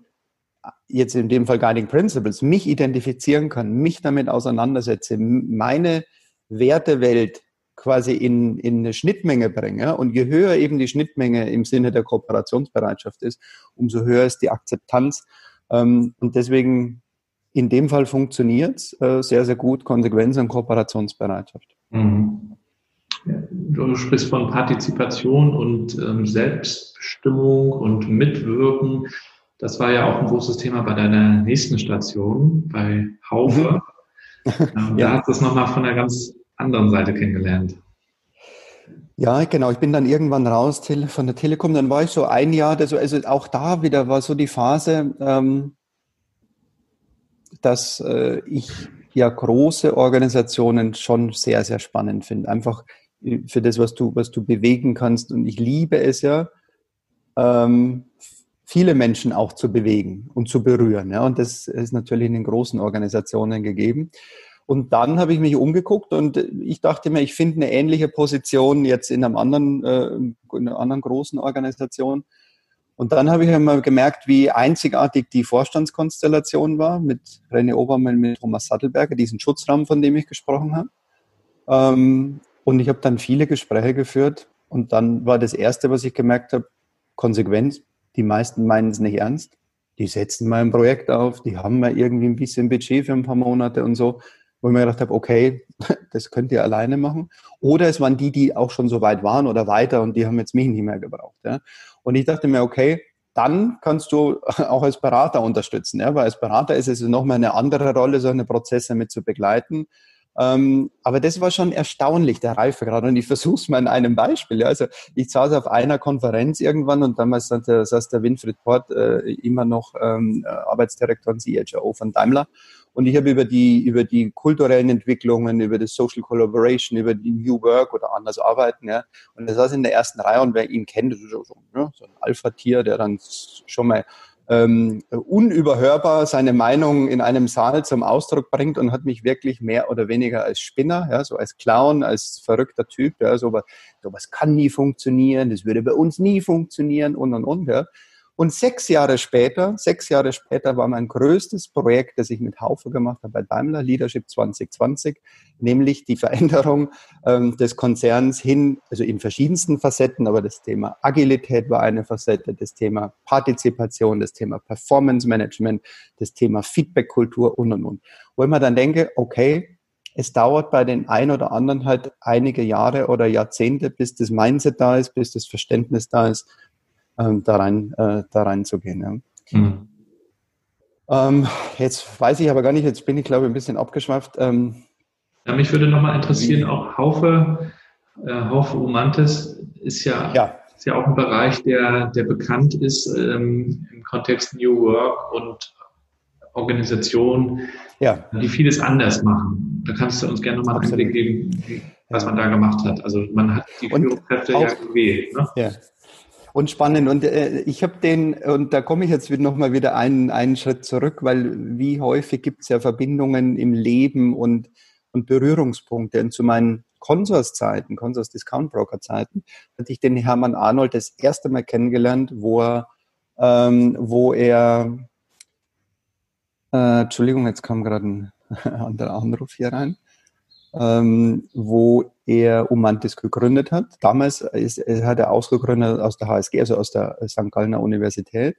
jetzt in dem Fall Guiding Principles, mich identifizieren kann, mich damit auseinandersetze, meine Wertewelt quasi in, in eine Schnittmenge bringe. Und je höher eben die Schnittmenge im Sinne der Kooperationsbereitschaft ist, umso höher ist die Akzeptanz. Ähm, und deswegen in dem Fall funktioniert es äh, sehr, sehr gut, Konsequenz und Kooperationsbereitschaft. Mhm. Du sprichst von Partizipation und ähm, Selbstbestimmung und Mitwirken. Das war ja auch ein großes Thema bei deiner nächsten Station, bei Haufe. Mhm. Ähm, ja. Da hast du es nochmal von der ganz anderen Seite kennengelernt. Ja, genau. Ich bin dann irgendwann raus von der Telekom. Dann war ich so ein Jahr, also, auch da wieder war so die Phase, ähm, dass äh, ich ja große Organisationen schon sehr, sehr spannend finde. Einfach für das, was du, was du bewegen kannst. Und ich liebe es ja, ähm, viele Menschen auch zu bewegen und zu berühren. Ja. Und das ist natürlich in den großen Organisationen gegeben. Und dann habe ich mich umgeguckt und ich dachte mir, ich finde eine ähnliche Position jetzt in einem anderen, äh, in einer anderen großen Organisation. Und dann habe ich einmal gemerkt, wie einzigartig die Vorstandskonstellation war mit René Obermann, mit Thomas Sattelberger, diesen Schutzraum, von dem ich gesprochen habe. Ähm, und ich habe dann viele Gespräche geführt Und dann war das Erste, was ich gemerkt habe, Konsequenz, die meisten meinen es nicht ernst. Die setzen mal ein Projekt auf, die haben mal irgendwie ein bisschen Budget für ein paar Monate und so, wo ich mir gedacht habe, okay, das könnt ihr alleine machen. Oder es waren die, die auch schon so weit waren oder weiter und die haben jetzt mich nicht mehr gebraucht. Ja. Und ich dachte mir, okay, dann kannst du auch als Berater unterstützen, ja, weil als Berater ist es nochmal eine andere Rolle, solche Prozesse mit zu begleiten. Ähm, aber das war schon erstaunlich, der Reifegrad. Und ich versuche es mal in einem Beispiel. Ja. Also ich saß auf einer Konferenz irgendwann und damals saß der Winfried Port äh, immer noch ähm, Arbeitsdirektor und CHO von Daimler. Und ich habe über die, über die kulturellen Entwicklungen, über das Social Collaboration, über die New Work oder anders arbeiten, ja. Und er saß in der ersten Reihe und wer ihn kennt, so, ja, so ein Alpha-Tier, der dann schon mal ähm, unüberhörbar seine Meinung in einem Saal zum Ausdruck bringt und hat mich wirklich mehr oder weniger als Spinner, ja, so als Clown, als verrückter Typ, ja, so sowas kann nie funktionieren, das würde bei uns nie funktionieren und und und, ja. Und sechs Jahre später, sechs Jahre später war mein größtes Projekt, das ich mit Haufe gemacht habe bei Daimler Leadership 2020, nämlich die Veränderung ähm, des Konzerns hin, also in verschiedensten Facetten, aber das Thema Agilität war eine Facette, das Thema Partizipation, das Thema Performance Management, das Thema Feedback-Kultur und, und, und. Wo ich mir dann denke, okay, es dauert bei den ein oder anderen halt einige Jahre oder Jahrzehnte, bis das Mindset da ist, bis das Verständnis da ist, ähm, da, rein, äh, da reinzugehen. Ja. Mhm. Ähm, jetzt weiß ich aber gar nicht, jetzt bin ich glaube ich ein bisschen abgeschweift. Ähm, ja, mich würde nochmal interessieren, auch Haufe, äh, Haufe Umantes ist ja, ja, ist ja auch ein Bereich, der, der bekannt ist ähm, im Kontext New Work und Organisationen, ja. die vieles anders machen. Da kannst du uns gerne nochmal einen Einblick geben, was man da gemacht hat. Also man hat die Führungskräfte ja gewählt. Ne? Ja und spannend. Und äh, ich habe den, und da komme ich jetzt nochmal wieder einen, einen Schritt zurück, weil wie häufig gibt es ja Verbindungen im Leben und, und Berührungspunkte. Und zu meinen Consors-Zeiten, Consors Discount Broker-Zeiten, hatte ich den Hermann Arnold das erste Mal kennengelernt, wo er, ähm, wo er, äh, Entschuldigung, jetzt kam gerade ein anderer Anruf hier rein ähm, wo er Umantis gegründet hat. Damals ist, hat er ausgegründet aus der HSG, also aus der St. Gallner Universität.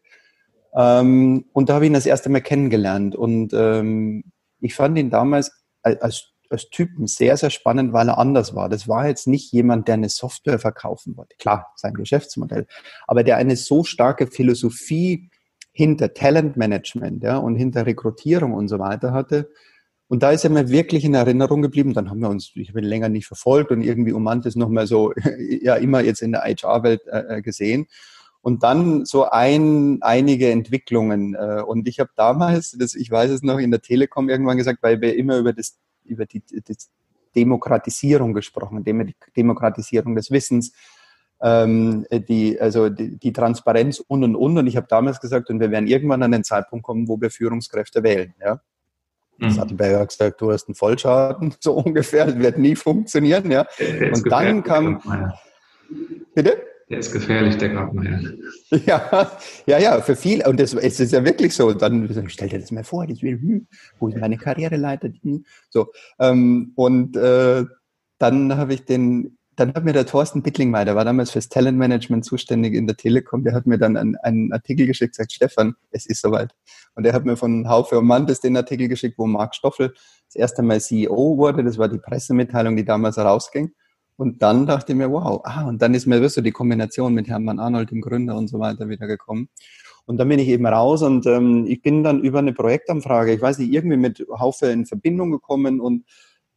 Ähm, und da habe ich ihn das erste Mal kennengelernt. Und ähm, ich fand ihn damals als, als Typen sehr, sehr spannend, weil er anders war. Das war jetzt nicht jemand, der eine Software verkaufen wollte. Klar, sein Geschäftsmodell. Aber der eine so starke Philosophie hinter Talentmanagement ja, und hinter Rekrutierung und so weiter hatte, und da ist er mir wirklich in Erinnerung geblieben. Dann haben wir uns, ich habe ihn länger nicht verfolgt und irgendwie Umantis noch mal so, ja, immer jetzt in der HR-Welt äh, äh, gesehen. Und dann so ein, einige Entwicklungen. Äh, und ich habe damals, das, ich weiß es noch, in der Telekom irgendwann gesagt, weil wir immer über das, über die, die Demokratisierung gesprochen, Demokratisierung des Wissens, ähm, die, also die, die Transparenz und und und. Und ich habe damals gesagt, und wir werden irgendwann an den Zeitpunkt kommen, wo wir Führungskräfte wählen. Ja? Mhm. Sattelberger hat gesagt, du hast einen Vollschaden, so ungefähr, das wird nie funktionieren, ja. Und dann kam, bitte? Der ist gefährlich, der Grabmeier. Ja, ja, ja, für viele, und das, es ist ja wirklich so, dann stell dir das mal vor, das will, hm, wo ist meine Karriereleiter? Hm, so, ähm, und äh, dann habe ich den dann hat mir der Thorsten Bittlingmeier, der war damals fürs Talentmanagement zuständig in der Telekom, der hat mir dann einen, einen Artikel geschickt, gesagt, Stefan, es ist soweit. Und der hat mir von Haufe und Mantes den Artikel geschickt, wo Marc Stoffel das erste Mal CEO wurde. Das war die Pressemitteilung, die damals rausging. Und dann dachte ich mir, wow, ah, und dann ist mir so die Kombination mit Hermann Arnold, dem Gründer und so weiter, wieder gekommen. Und dann bin ich eben raus und ähm, ich bin dann über eine Projektanfrage, ich weiß nicht, irgendwie mit Haufe in Verbindung gekommen und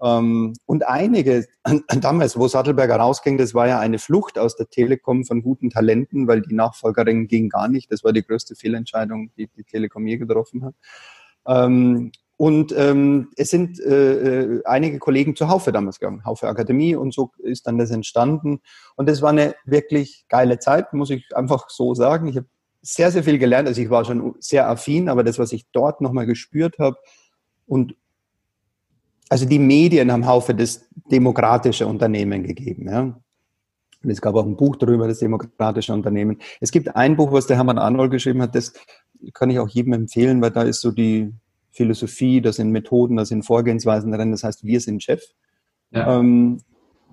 und einige, damals, wo Sattelberger rausging, das war ja eine Flucht aus der Telekom von guten Talenten, weil die Nachfolgerin ging gar nicht. Das war die größte Fehlentscheidung, die die Telekom je getroffen hat. Ähm, und ähm, es sind äh, äh, einige Kollegen zur Haufe damals gegangen, Haufe Akademie und so ist dann das entstanden. Und es war eine wirklich geile Zeit, muss ich einfach so sagen. Ich habe sehr, sehr viel gelernt. Also ich war schon sehr affin, aber das, was ich dort nochmal gespürt habe und also die Medien haben Haufe das demokratische Unternehmen gegeben. Ja. Und es gab auch ein Buch darüber, das demokratische Unternehmen. Es gibt ein Buch, was der Hermann Arnold geschrieben hat, das kann ich auch jedem empfehlen, weil da ist so die Philosophie, da sind Methoden, da sind Vorgehensweisen drin, das heißt, wir sind Chef. Ja. Ähm,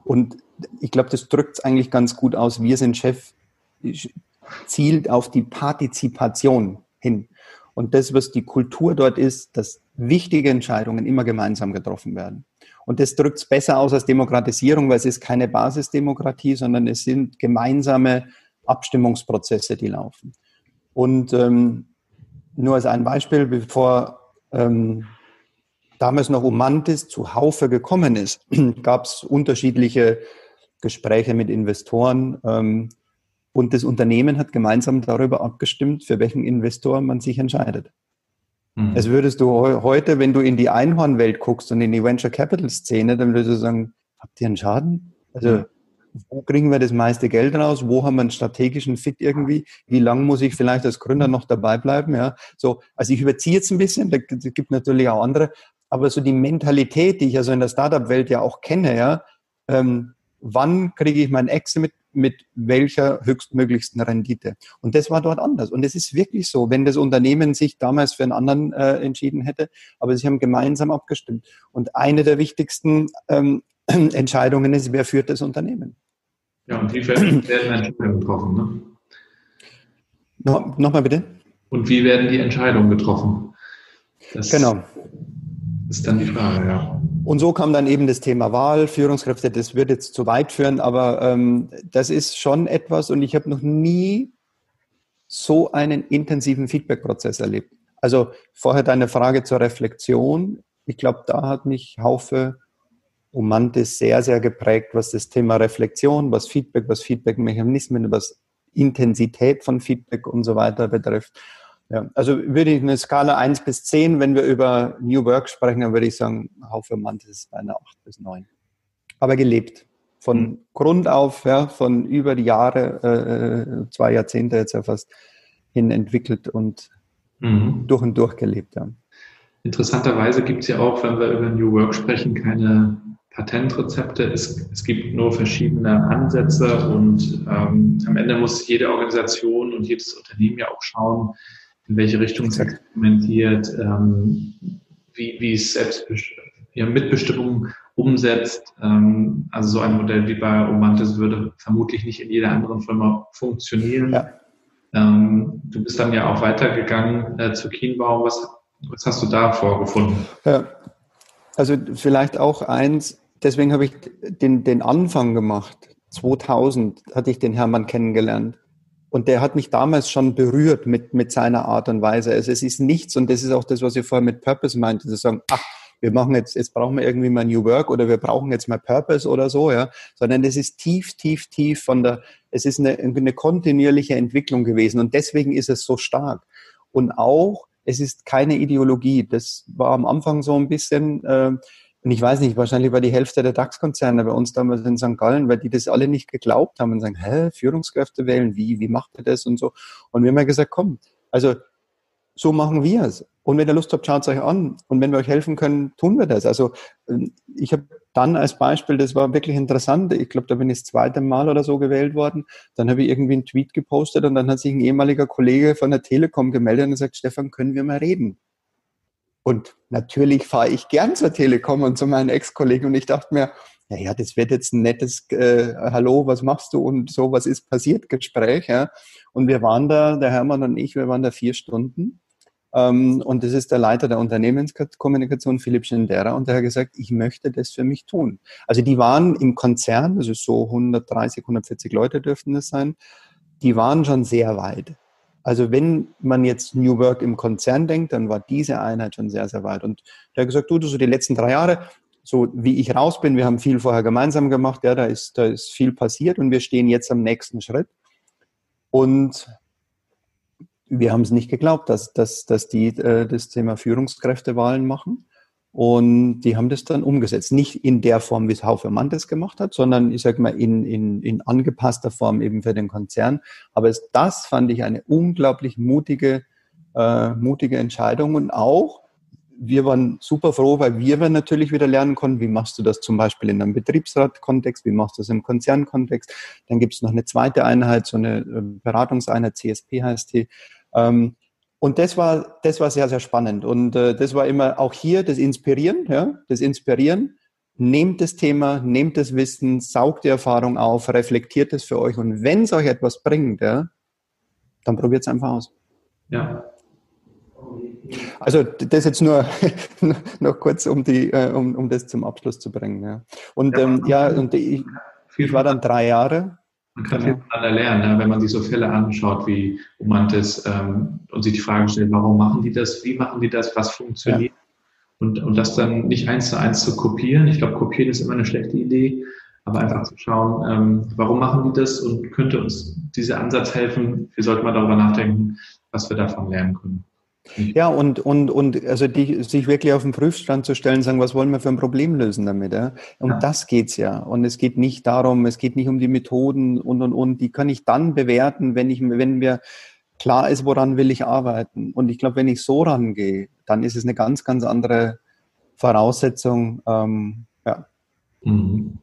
und ich glaube, das drückt es eigentlich ganz gut aus. Wir sind Chef, zielt auf die Partizipation hin. Und das, was die Kultur dort ist, dass wichtige Entscheidungen immer gemeinsam getroffen werden. Und das drückt es besser aus als Demokratisierung, weil es ist keine Basisdemokratie, sondern es sind gemeinsame Abstimmungsprozesse, die laufen. Und ähm, nur als ein Beispiel, bevor ähm, damals noch Umantis zu Haufe gekommen ist, gab es unterschiedliche Gespräche mit Investoren. Ähm, und das Unternehmen hat gemeinsam darüber abgestimmt, für welchen Investor man sich entscheidet. Mhm. Also würdest du heute, wenn du in die Einhornwelt guckst und in die Venture Capital Szene, dann würdest du sagen, habt ihr einen Schaden? Also mhm. wo kriegen wir das meiste Geld raus? Wo haben wir einen strategischen Fit irgendwie? Wie lange muss ich vielleicht als Gründer noch dabei bleiben? Ja, so, also ich überziehe jetzt ein bisschen, da gibt natürlich auch andere, aber so die Mentalität, die ich also in der Startup-Welt ja auch kenne, ja, ähm, wann kriege ich mein Exit mit, mit welcher höchstmöglichsten Rendite. Und das war dort anders. Und es ist wirklich so, wenn das Unternehmen sich damals für einen anderen äh, entschieden hätte, aber sie haben gemeinsam abgestimmt. Und eine der wichtigsten ähm, Entscheidungen ist, wer führt das Unternehmen. Ja, und wie werden Entscheidungen getroffen? Ne? No, Nochmal bitte. Und wie werden die Entscheidungen getroffen? Das genau. ist dann die Frage, ja. Und so kam dann eben das Thema Wahl, Führungskräfte, das wird jetzt zu weit führen, aber ähm, das ist schon etwas und ich habe noch nie so einen intensiven Feedback-Prozess erlebt. Also vorher deine Frage zur Reflexion. Ich glaube, da hat mich Haufe Umantis sehr, sehr geprägt, was das Thema Reflexion, was Feedback, was Feedback-Mechanismen, was Intensität von Feedback und so weiter betrifft. Ja, also würde ich eine Skala 1 bis 10, wenn wir über New Work sprechen, dann würde ich sagen, Haufe Mantis ist bei einer 8 bis 9. Aber gelebt. Von mhm. Grund auf, ja, von über die Jahre, äh, äh, zwei Jahrzehnte jetzt ja fast hin entwickelt und mhm. durch und durch gelebt. Ja. Interessanterweise gibt es ja auch, wenn wir über New Work sprechen, keine Patentrezepte. Es, es gibt nur verschiedene Ansätze und ähm, am Ende muss jede Organisation und jedes Unternehmen ja auch schauen, in welche Richtung es experimentiert, ähm, wie, wie es selbst ja, Mitbestimmung umsetzt. Ähm, also so ein Modell wie bei Omantis würde vermutlich nicht in jeder anderen Firma funktionieren. Ja. Ähm, du bist dann ja auch weitergegangen äh, zu Kienbaum. Was, was hast du da vorgefunden? Ja. Also vielleicht auch eins, deswegen habe ich den, den Anfang gemacht. 2000 hatte ich den Hermann kennengelernt. Und der hat mich damals schon berührt mit, mit seiner Art und Weise. Also es ist nichts, und das ist auch das, was ich vorher mit Purpose meinte, zu sagen, ach, wir machen jetzt, jetzt brauchen wir irgendwie mal New Work oder wir brauchen jetzt mal Purpose oder so, ja, sondern das ist tief, tief, tief von der, es ist eine, eine kontinuierliche Entwicklung gewesen und deswegen ist es so stark. Und auch, es ist keine Ideologie. Das war am Anfang so ein bisschen, äh, und ich weiß nicht, wahrscheinlich war die Hälfte der DAX-Konzerne bei uns damals in St. Gallen, weil die das alle nicht geglaubt haben und sagen, hä, Führungskräfte wählen, wie, wie macht ihr das und so. Und wir haben ja gesagt, komm, also so machen wir es. Und wenn ihr Lust habt, schaut es euch an. Und wenn wir euch helfen können, tun wir das. Also ähm, ich habe dann als Beispiel, das war wirklich interessant, ich glaube, da bin ich das zweite Mal oder so gewählt worden, dann habe ich irgendwie einen Tweet gepostet und dann hat sich ein ehemaliger Kollege von der Telekom gemeldet und gesagt, Stefan, können wir mal reden? Und natürlich fahre ich gern zur Telekom und zu meinen Ex-Kollegen und ich dachte mir, ja, ja, das wird jetzt ein nettes äh, Hallo, was machst du und so, was ist passiert, Gespräch. Ja. Und wir waren da, der Hermann und ich, wir waren da vier Stunden. Ähm, und das ist der Leiter der Unternehmenskommunikation, Philipp Schendera, und der hat gesagt, ich möchte das für mich tun. Also die waren im Konzern, also so 130, 140 Leute dürften das sein, die waren schon sehr weit. Also wenn man jetzt New Work im Konzern denkt, dann war diese Einheit schon sehr, sehr weit. Und der hat gesagt, du, du so die letzten drei Jahre, so wie ich raus bin, wir haben viel vorher gemeinsam gemacht, ja, da ist, da ist viel passiert und wir stehen jetzt am nächsten Schritt. Und wir haben es nicht geglaubt, dass, dass, dass die äh, das Thema Führungskräftewahlen machen. Und die haben das dann umgesetzt. Nicht in der Form, wie es Haufermann das gemacht hat, sondern ich sage mal in, in, in angepasster Form eben für den Konzern. Aber es, das fand ich eine unglaublich mutige, äh, mutige Entscheidung und auch, wir waren super froh, weil wir natürlich wieder lernen konnten, wie machst du das zum Beispiel in einem Betriebsratkontext, wie machst du das im Konzernkontext. Dann gibt es noch eine zweite Einheit, so eine äh, Beratungseinheit, CSP heißt die. Ähm, und das war, das war sehr, sehr spannend. Und äh, das war immer auch hier das Inspirieren, ja, das Inspirieren. nehmt das Thema, nehmt das Wissen, saugt die Erfahrung auf, reflektiert es für euch und wenn es euch etwas bringt, ja, dann probiert es einfach aus. Ja. Also das jetzt nur noch kurz, um die, äh, um, um das zum Abschluss zu bringen. Ja. Und ja, ähm, ja und ich, ich war dann drei Jahre. Man kann viel voneinander lernen, ne? wenn man sich so Fälle anschaut, wie Romantis ähm, und sich die Frage stellt, warum machen die das, wie machen die das, was funktioniert. Ja. Und, und das dann nicht eins zu eins zu kopieren. Ich glaube, kopieren ist immer eine schlechte Idee, aber einfach zu schauen, ähm, warum machen die das und könnte uns dieser Ansatz helfen? Wir sollten mal darüber nachdenken, was wir davon lernen können. Ja, und, und, und also die, sich wirklich auf den Prüfstand zu stellen, sagen, was wollen wir für ein Problem lösen damit? Ja? Um ja. das geht's ja. Und es geht nicht darum, es geht nicht um die Methoden und und und. Die kann ich dann bewerten, wenn ich, wenn mir klar ist, woran will ich arbeiten. Und ich glaube, wenn ich so rangehe, dann ist es eine ganz, ganz andere Voraussetzung. Ähm, ja. Mhm.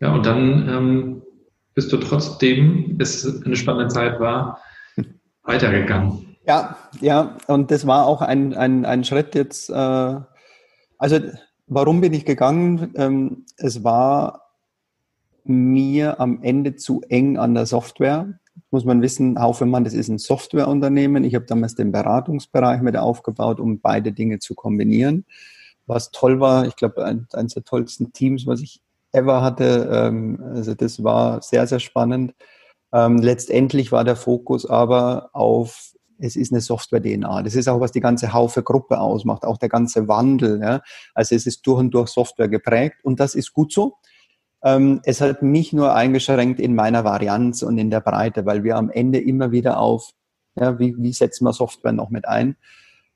Ja, und dann ähm, bist du trotzdem, es eine spannende Zeit war, weitergegangen. Ja, ja, und das war auch ein, ein, ein Schritt jetzt. Äh, also, warum bin ich gegangen? Ähm, es war mir am Ende zu eng an der Software. Muss man wissen, Haufemann, das ist ein Softwareunternehmen. Ich habe damals den Beratungsbereich mit aufgebaut, um beide Dinge zu kombinieren. Was toll war, ich glaube, ein, eines der tollsten Teams, was ich ever hatte. Ähm, also das war sehr, sehr spannend. Ähm, letztendlich war der Fokus aber auf es ist eine Software-DNA. Das ist auch, was die ganze Haufe-Gruppe ausmacht, auch der ganze Wandel. Ja? Also es ist durch und durch Software geprägt und das ist gut so. Ähm, es hat mich nur eingeschränkt in meiner Varianz und in der Breite, weil wir am Ende immer wieder auf, ja, wie, wie setzen wir Software noch mit ein?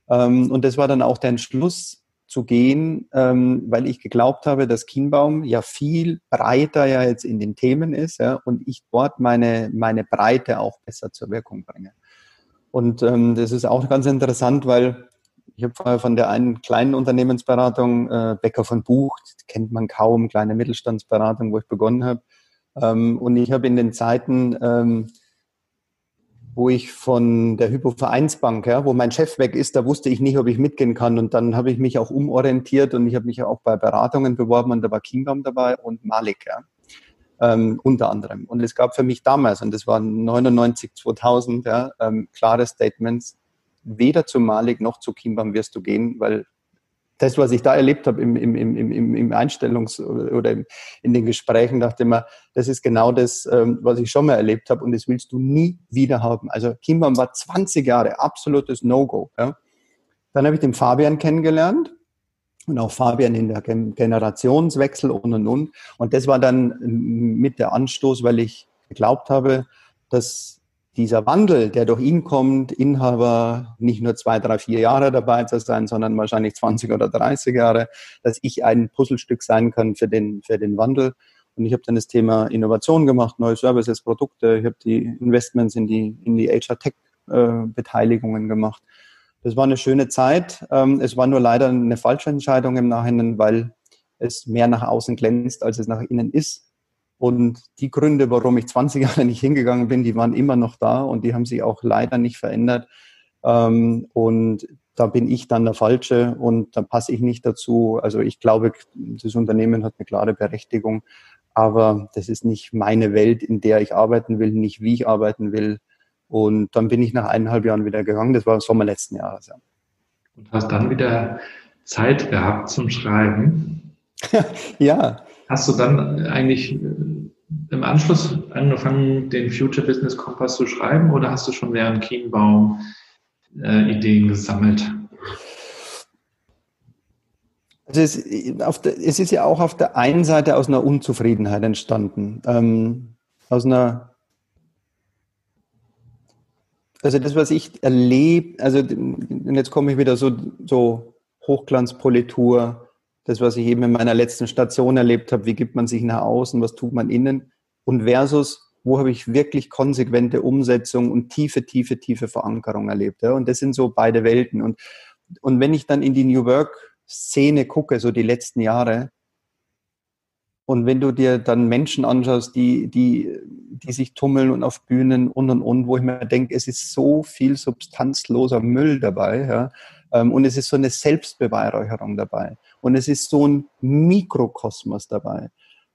Ähm, und das war dann auch der Entschluss zu gehen, ähm, weil ich geglaubt habe, dass Kienbaum ja viel breiter ja jetzt in den Themen ist ja, und ich dort meine, meine Breite auch besser zur Wirkung bringe. Und ähm, das ist auch ganz interessant, weil ich habe von der einen kleinen Unternehmensberatung, äh, Becker von Buch, kennt man kaum, kleine Mittelstandsberatung, wo ich begonnen habe. Ähm, und ich habe in den Zeiten, ähm, wo ich von der Hypovereinsbank, ja, wo mein Chef weg ist, da wusste ich nicht, ob ich mitgehen kann. Und dann habe ich mich auch umorientiert und ich habe mich auch bei Beratungen beworben und da war Kingdom dabei und Malik. Ja ähm, unter anderem. Und es gab für mich damals, und das waren 99, 2000, ja, ähm, klare Statements, weder zu Malik noch zu Kimbam wirst du gehen, weil das, was ich da erlebt habe im, im, im, im, im Einstellungs- oder in den Gesprächen, dachte ich mir, das ist genau das, ähm, was ich schon mal erlebt habe und das willst du nie wieder haben. Also Kimbam war 20 Jahre absolutes No-Go. Ja. Dann habe ich den Fabian kennengelernt und auch Fabian in der Generationswechsel und und und. Und das war dann mit der Anstoß, weil ich geglaubt habe, dass dieser Wandel, der durch ihn kommt, Inhaber nicht nur zwei, drei, vier Jahre dabei zu sein, sondern wahrscheinlich 20 oder 30 Jahre, dass ich ein Puzzlestück sein kann für den, für den Wandel. Und ich habe dann das Thema Innovation gemacht, neue Services, Produkte. Ich habe die Investments in die, in die HR Tech äh, gemacht. Das war eine schöne Zeit. Ähm, es war nur leider eine falsche Entscheidung im Nachhinein, weil es mehr nach außen glänzt, als es nach innen ist. Und die Gründe, warum ich 20 Jahre nicht hingegangen bin, die waren immer noch da und die haben sich auch leider nicht verändert. Ähm, und da bin ich dann der Falsche und da passe ich nicht dazu. Also ich glaube, das Unternehmen hat eine klare Berechtigung, aber das ist nicht meine Welt, in der ich arbeiten will, nicht wie ich arbeiten will. Und dann bin ich nach eineinhalb Jahren wieder gegangen. Das war Sommer letzten Jahres. Ja. Und hast dann wieder Zeit gehabt zum Schreiben. ja. Hast du dann eigentlich äh, im Anschluss angefangen, den Future Business Kompass zu schreiben oder hast du schon während Kienbaum äh, Ideen gesammelt? Also es, der, es, ist ja auch auf der einen Seite aus einer Unzufriedenheit entstanden, ähm, aus einer also das, was ich erlebe, also und jetzt komme ich wieder so, so Hochglanzpolitur, das, was ich eben in meiner letzten Station erlebt habe, wie gibt man sich nach außen, was tut man innen und versus, wo habe ich wirklich konsequente Umsetzung und tiefe, tiefe, tiefe Verankerung erlebt. Ja? Und das sind so beide Welten. Und, und wenn ich dann in die New Work-Szene gucke, so die letzten Jahre, und wenn du dir dann Menschen anschaust, die, die, die sich tummeln und auf Bühnen und und und, wo ich mir denke, es ist so viel substanzloser Müll dabei, ja, ähm, und es ist so eine Selbstbeweihräucherung dabei. und es ist so ein Mikrokosmos dabei.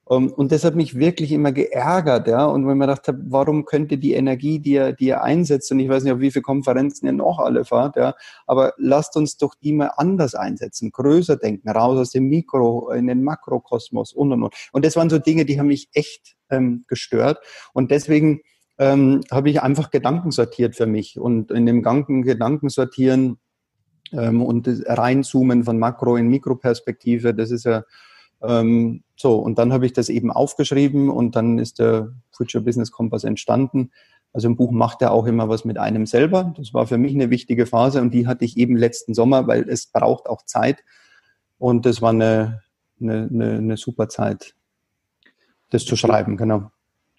Ähm, und das hat mich wirklich immer geärgert, ja. Und wenn man dachte, warum könnte die Energie, die er, die er einsetzt, und ich weiß nicht, auf wie viele Konferenzen ihr noch alle fahrt, ja, aber lasst uns doch die mal anders einsetzen, größer denken, raus aus dem Mikro, in den Makrokosmos und und und. Und das waren so Dinge, die haben mich echt ähm, gestört. Und deswegen ähm, habe ich einfach Gedanken sortiert für mich. Und in dem ganzen Gedanken sortieren ähm, und reinzoomen von Makro in Mikroperspektive, das ist ja ähm, so. Und dann habe ich das eben aufgeschrieben und dann ist der Future Business Compass entstanden. Also ein Buch macht ja auch immer was mit einem selber. Das war für mich eine wichtige Phase und die hatte ich eben letzten Sommer, weil es braucht auch Zeit. Und das war eine, eine, eine, eine super Zeit, das zu schreiben, genau.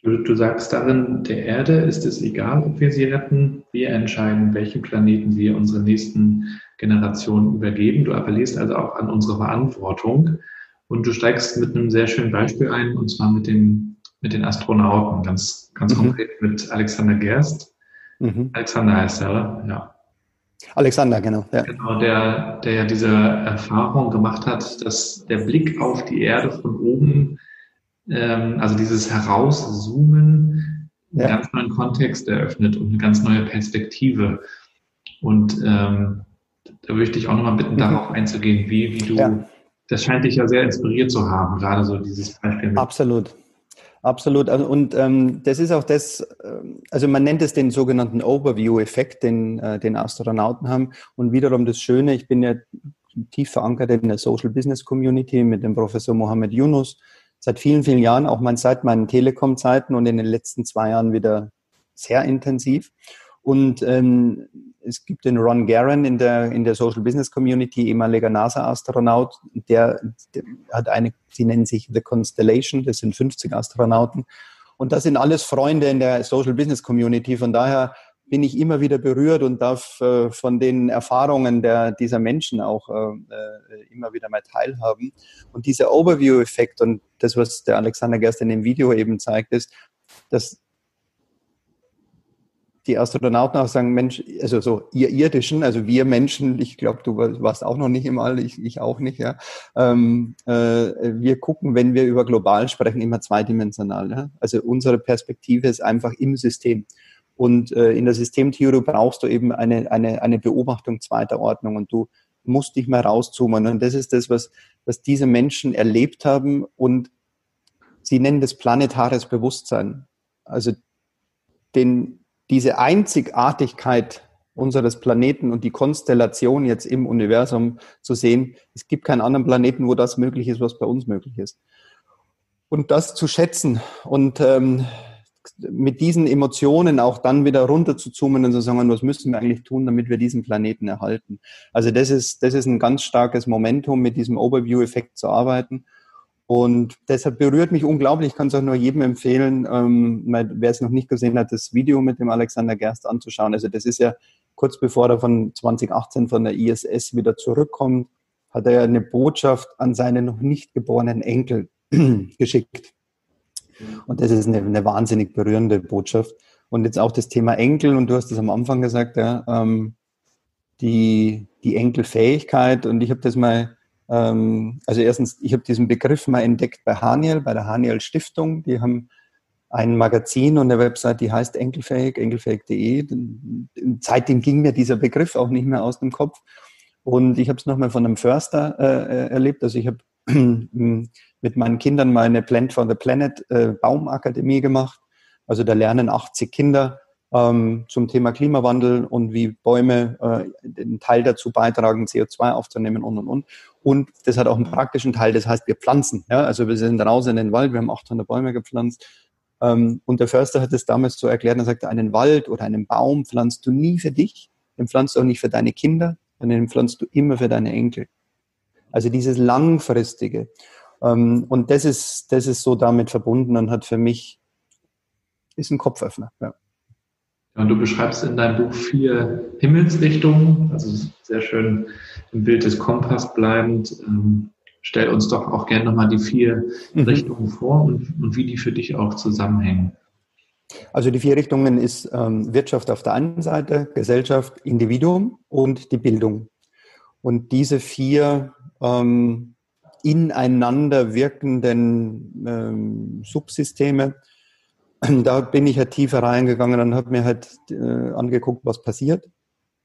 Du, du sagst darin, der Erde ist es egal, ob wir sie retten. Wir entscheiden, welchen Planeten wir unseren nächsten Generationen übergeben. Du appellierst also auch an unsere Verantwortung. Und du steigst mit einem sehr schönen Beispiel ein, und zwar mit, dem, mit den Astronauten, ganz, ganz mhm. konkret mit Alexander Gerst. Mhm. Alexander heißt er, ja. Alexander, genau. Ja. Genau, der, der ja diese Erfahrung gemacht hat, dass der Blick auf die Erde von oben ähm, also dieses Herauszoomen, ja. einen ganz neuen Kontext eröffnet und eine ganz neue Perspektive. Und ähm, da würde ich dich auch nochmal bitten, mhm. darauf einzugehen, wie, wie du, ja. Das scheint dich ja sehr inspiriert zu haben, gerade so dieses Beispiel. Absolut. Absolut. Also, und ähm, das ist auch das, ähm, also man nennt es den sogenannten Overview-Effekt, den, äh, den Astronauten haben. Und wiederum das Schöne, ich bin ja tief verankert in der Social Business Community mit dem Professor Mohammed Yunus, seit vielen, vielen Jahren, auch mein, seit meinen Telekom-Zeiten und in den letzten zwei Jahren wieder sehr intensiv. Und ähm, es gibt den Ron Garan in der, in der Social Business Community, ehemaliger NASA-Astronaut, der, der, hat eine, sie nennen sich The Constellation, das sind 50 Astronauten. Und das sind alles Freunde in der Social Business Community. Von daher bin ich immer wieder berührt und darf äh, von den Erfahrungen der, dieser Menschen auch äh, äh, immer wieder mal teilhaben. Und dieser Overview-Effekt und das, was der Alexander Gerst in dem Video eben zeigt, ist, dass die Astronauten auch sagen, Mensch, also so ihr Irdischen, also wir Menschen, ich glaube, du warst auch noch nicht im All, ich, ich auch nicht, ja. Ähm, äh, wir gucken, wenn wir über global sprechen, immer zweidimensional. Ja? Also unsere Perspektive ist einfach im System. Und äh, in der Systemtheorie brauchst du eben eine, eine, eine Beobachtung zweiter Ordnung und du musst dich mal rauszoomen. Und das ist das, was, was diese Menschen erlebt haben und sie nennen das planetares Bewusstsein. Also den, diese Einzigartigkeit unseres Planeten und die Konstellation jetzt im Universum zu sehen. Es gibt keinen anderen Planeten, wo das möglich ist, was bei uns möglich ist. Und das zu schätzen und ähm, mit diesen Emotionen auch dann wieder runter zu zoomen und zu sagen, was müssen wir eigentlich tun, damit wir diesen Planeten erhalten. Also das ist, das ist ein ganz starkes Momentum, mit diesem Overview-Effekt zu arbeiten. Und deshalb berührt mich unglaublich. Ich kann es auch nur jedem empfehlen, ähm, wer es noch nicht gesehen hat, das Video mit dem Alexander Gerst anzuschauen. Also das ist ja kurz bevor er von 2018 von der ISS wieder zurückkommt, hat er ja eine Botschaft an seine noch nicht geborenen Enkel geschickt. Und das ist eine, eine wahnsinnig berührende Botschaft. Und jetzt auch das Thema Enkel, und du hast es am Anfang gesagt, ja, ähm, die, die Enkelfähigkeit. Und ich habe das mal, ähm, also erstens, ich habe diesen Begriff mal entdeckt bei Haniel, bei der Haniel Stiftung. Die haben ein Magazin und eine Website, die heißt Enkelfähig, enkelfähig.de. Seitdem ging mir dieser Begriff auch nicht mehr aus dem Kopf. Und ich habe es nochmal von einem Förster äh, äh erlebt. Also ich habe mit meinen Kindern mal eine Plant for the Planet äh, Baumakademie gemacht. Also da lernen 80 Kinder ähm, zum Thema Klimawandel und wie Bäume äh, einen Teil dazu beitragen, CO2 aufzunehmen und und und. Und das hat auch einen praktischen Teil, das heißt, wir pflanzen. Ja? Also wir sind raus in den Wald, wir haben 800 Bäume gepflanzt. Ähm, und der Förster hat es damals so erklärt, er sagte, einen Wald oder einen Baum pflanzt du nie für dich, den pflanzt du auch nicht für deine Kinder, sondern den pflanzt du immer für deine Enkel. Also dieses Langfristige. Ähm, und das ist, das ist so damit verbunden und hat für mich, ist ein Kopföffner. Ja. Du beschreibst in deinem Buch vier Himmelsrichtungen, also sehr schön im Bild des Kompass bleibend. Ähm, stell uns doch auch gerne nochmal die vier mhm. Richtungen vor und, und wie die für dich auch zusammenhängen. Also die vier Richtungen ist ähm, Wirtschaft auf der einen Seite, Gesellschaft, Individuum und die Bildung. Und diese vier ähm, ineinander wirkenden ähm, Subsysteme. Da bin ich halt tiefer reingegangen und habe mir halt äh, angeguckt, was passiert.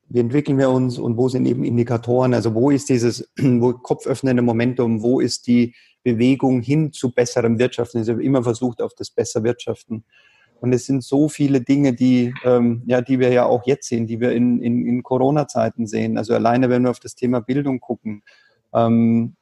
Wie entwickeln wir uns und wo sind eben Indikatoren? Also wo ist dieses wo kopföffnende Momentum? Wo ist die Bewegung hin zu besserem Wirtschaften? Ich habe immer versucht, auf das besser Wirtschaften. Und es sind so viele Dinge, die, ähm, ja, die wir ja auch jetzt sehen, die wir in, in, in Corona-Zeiten sehen. Also alleine, wenn wir auf das Thema Bildung gucken, ähm,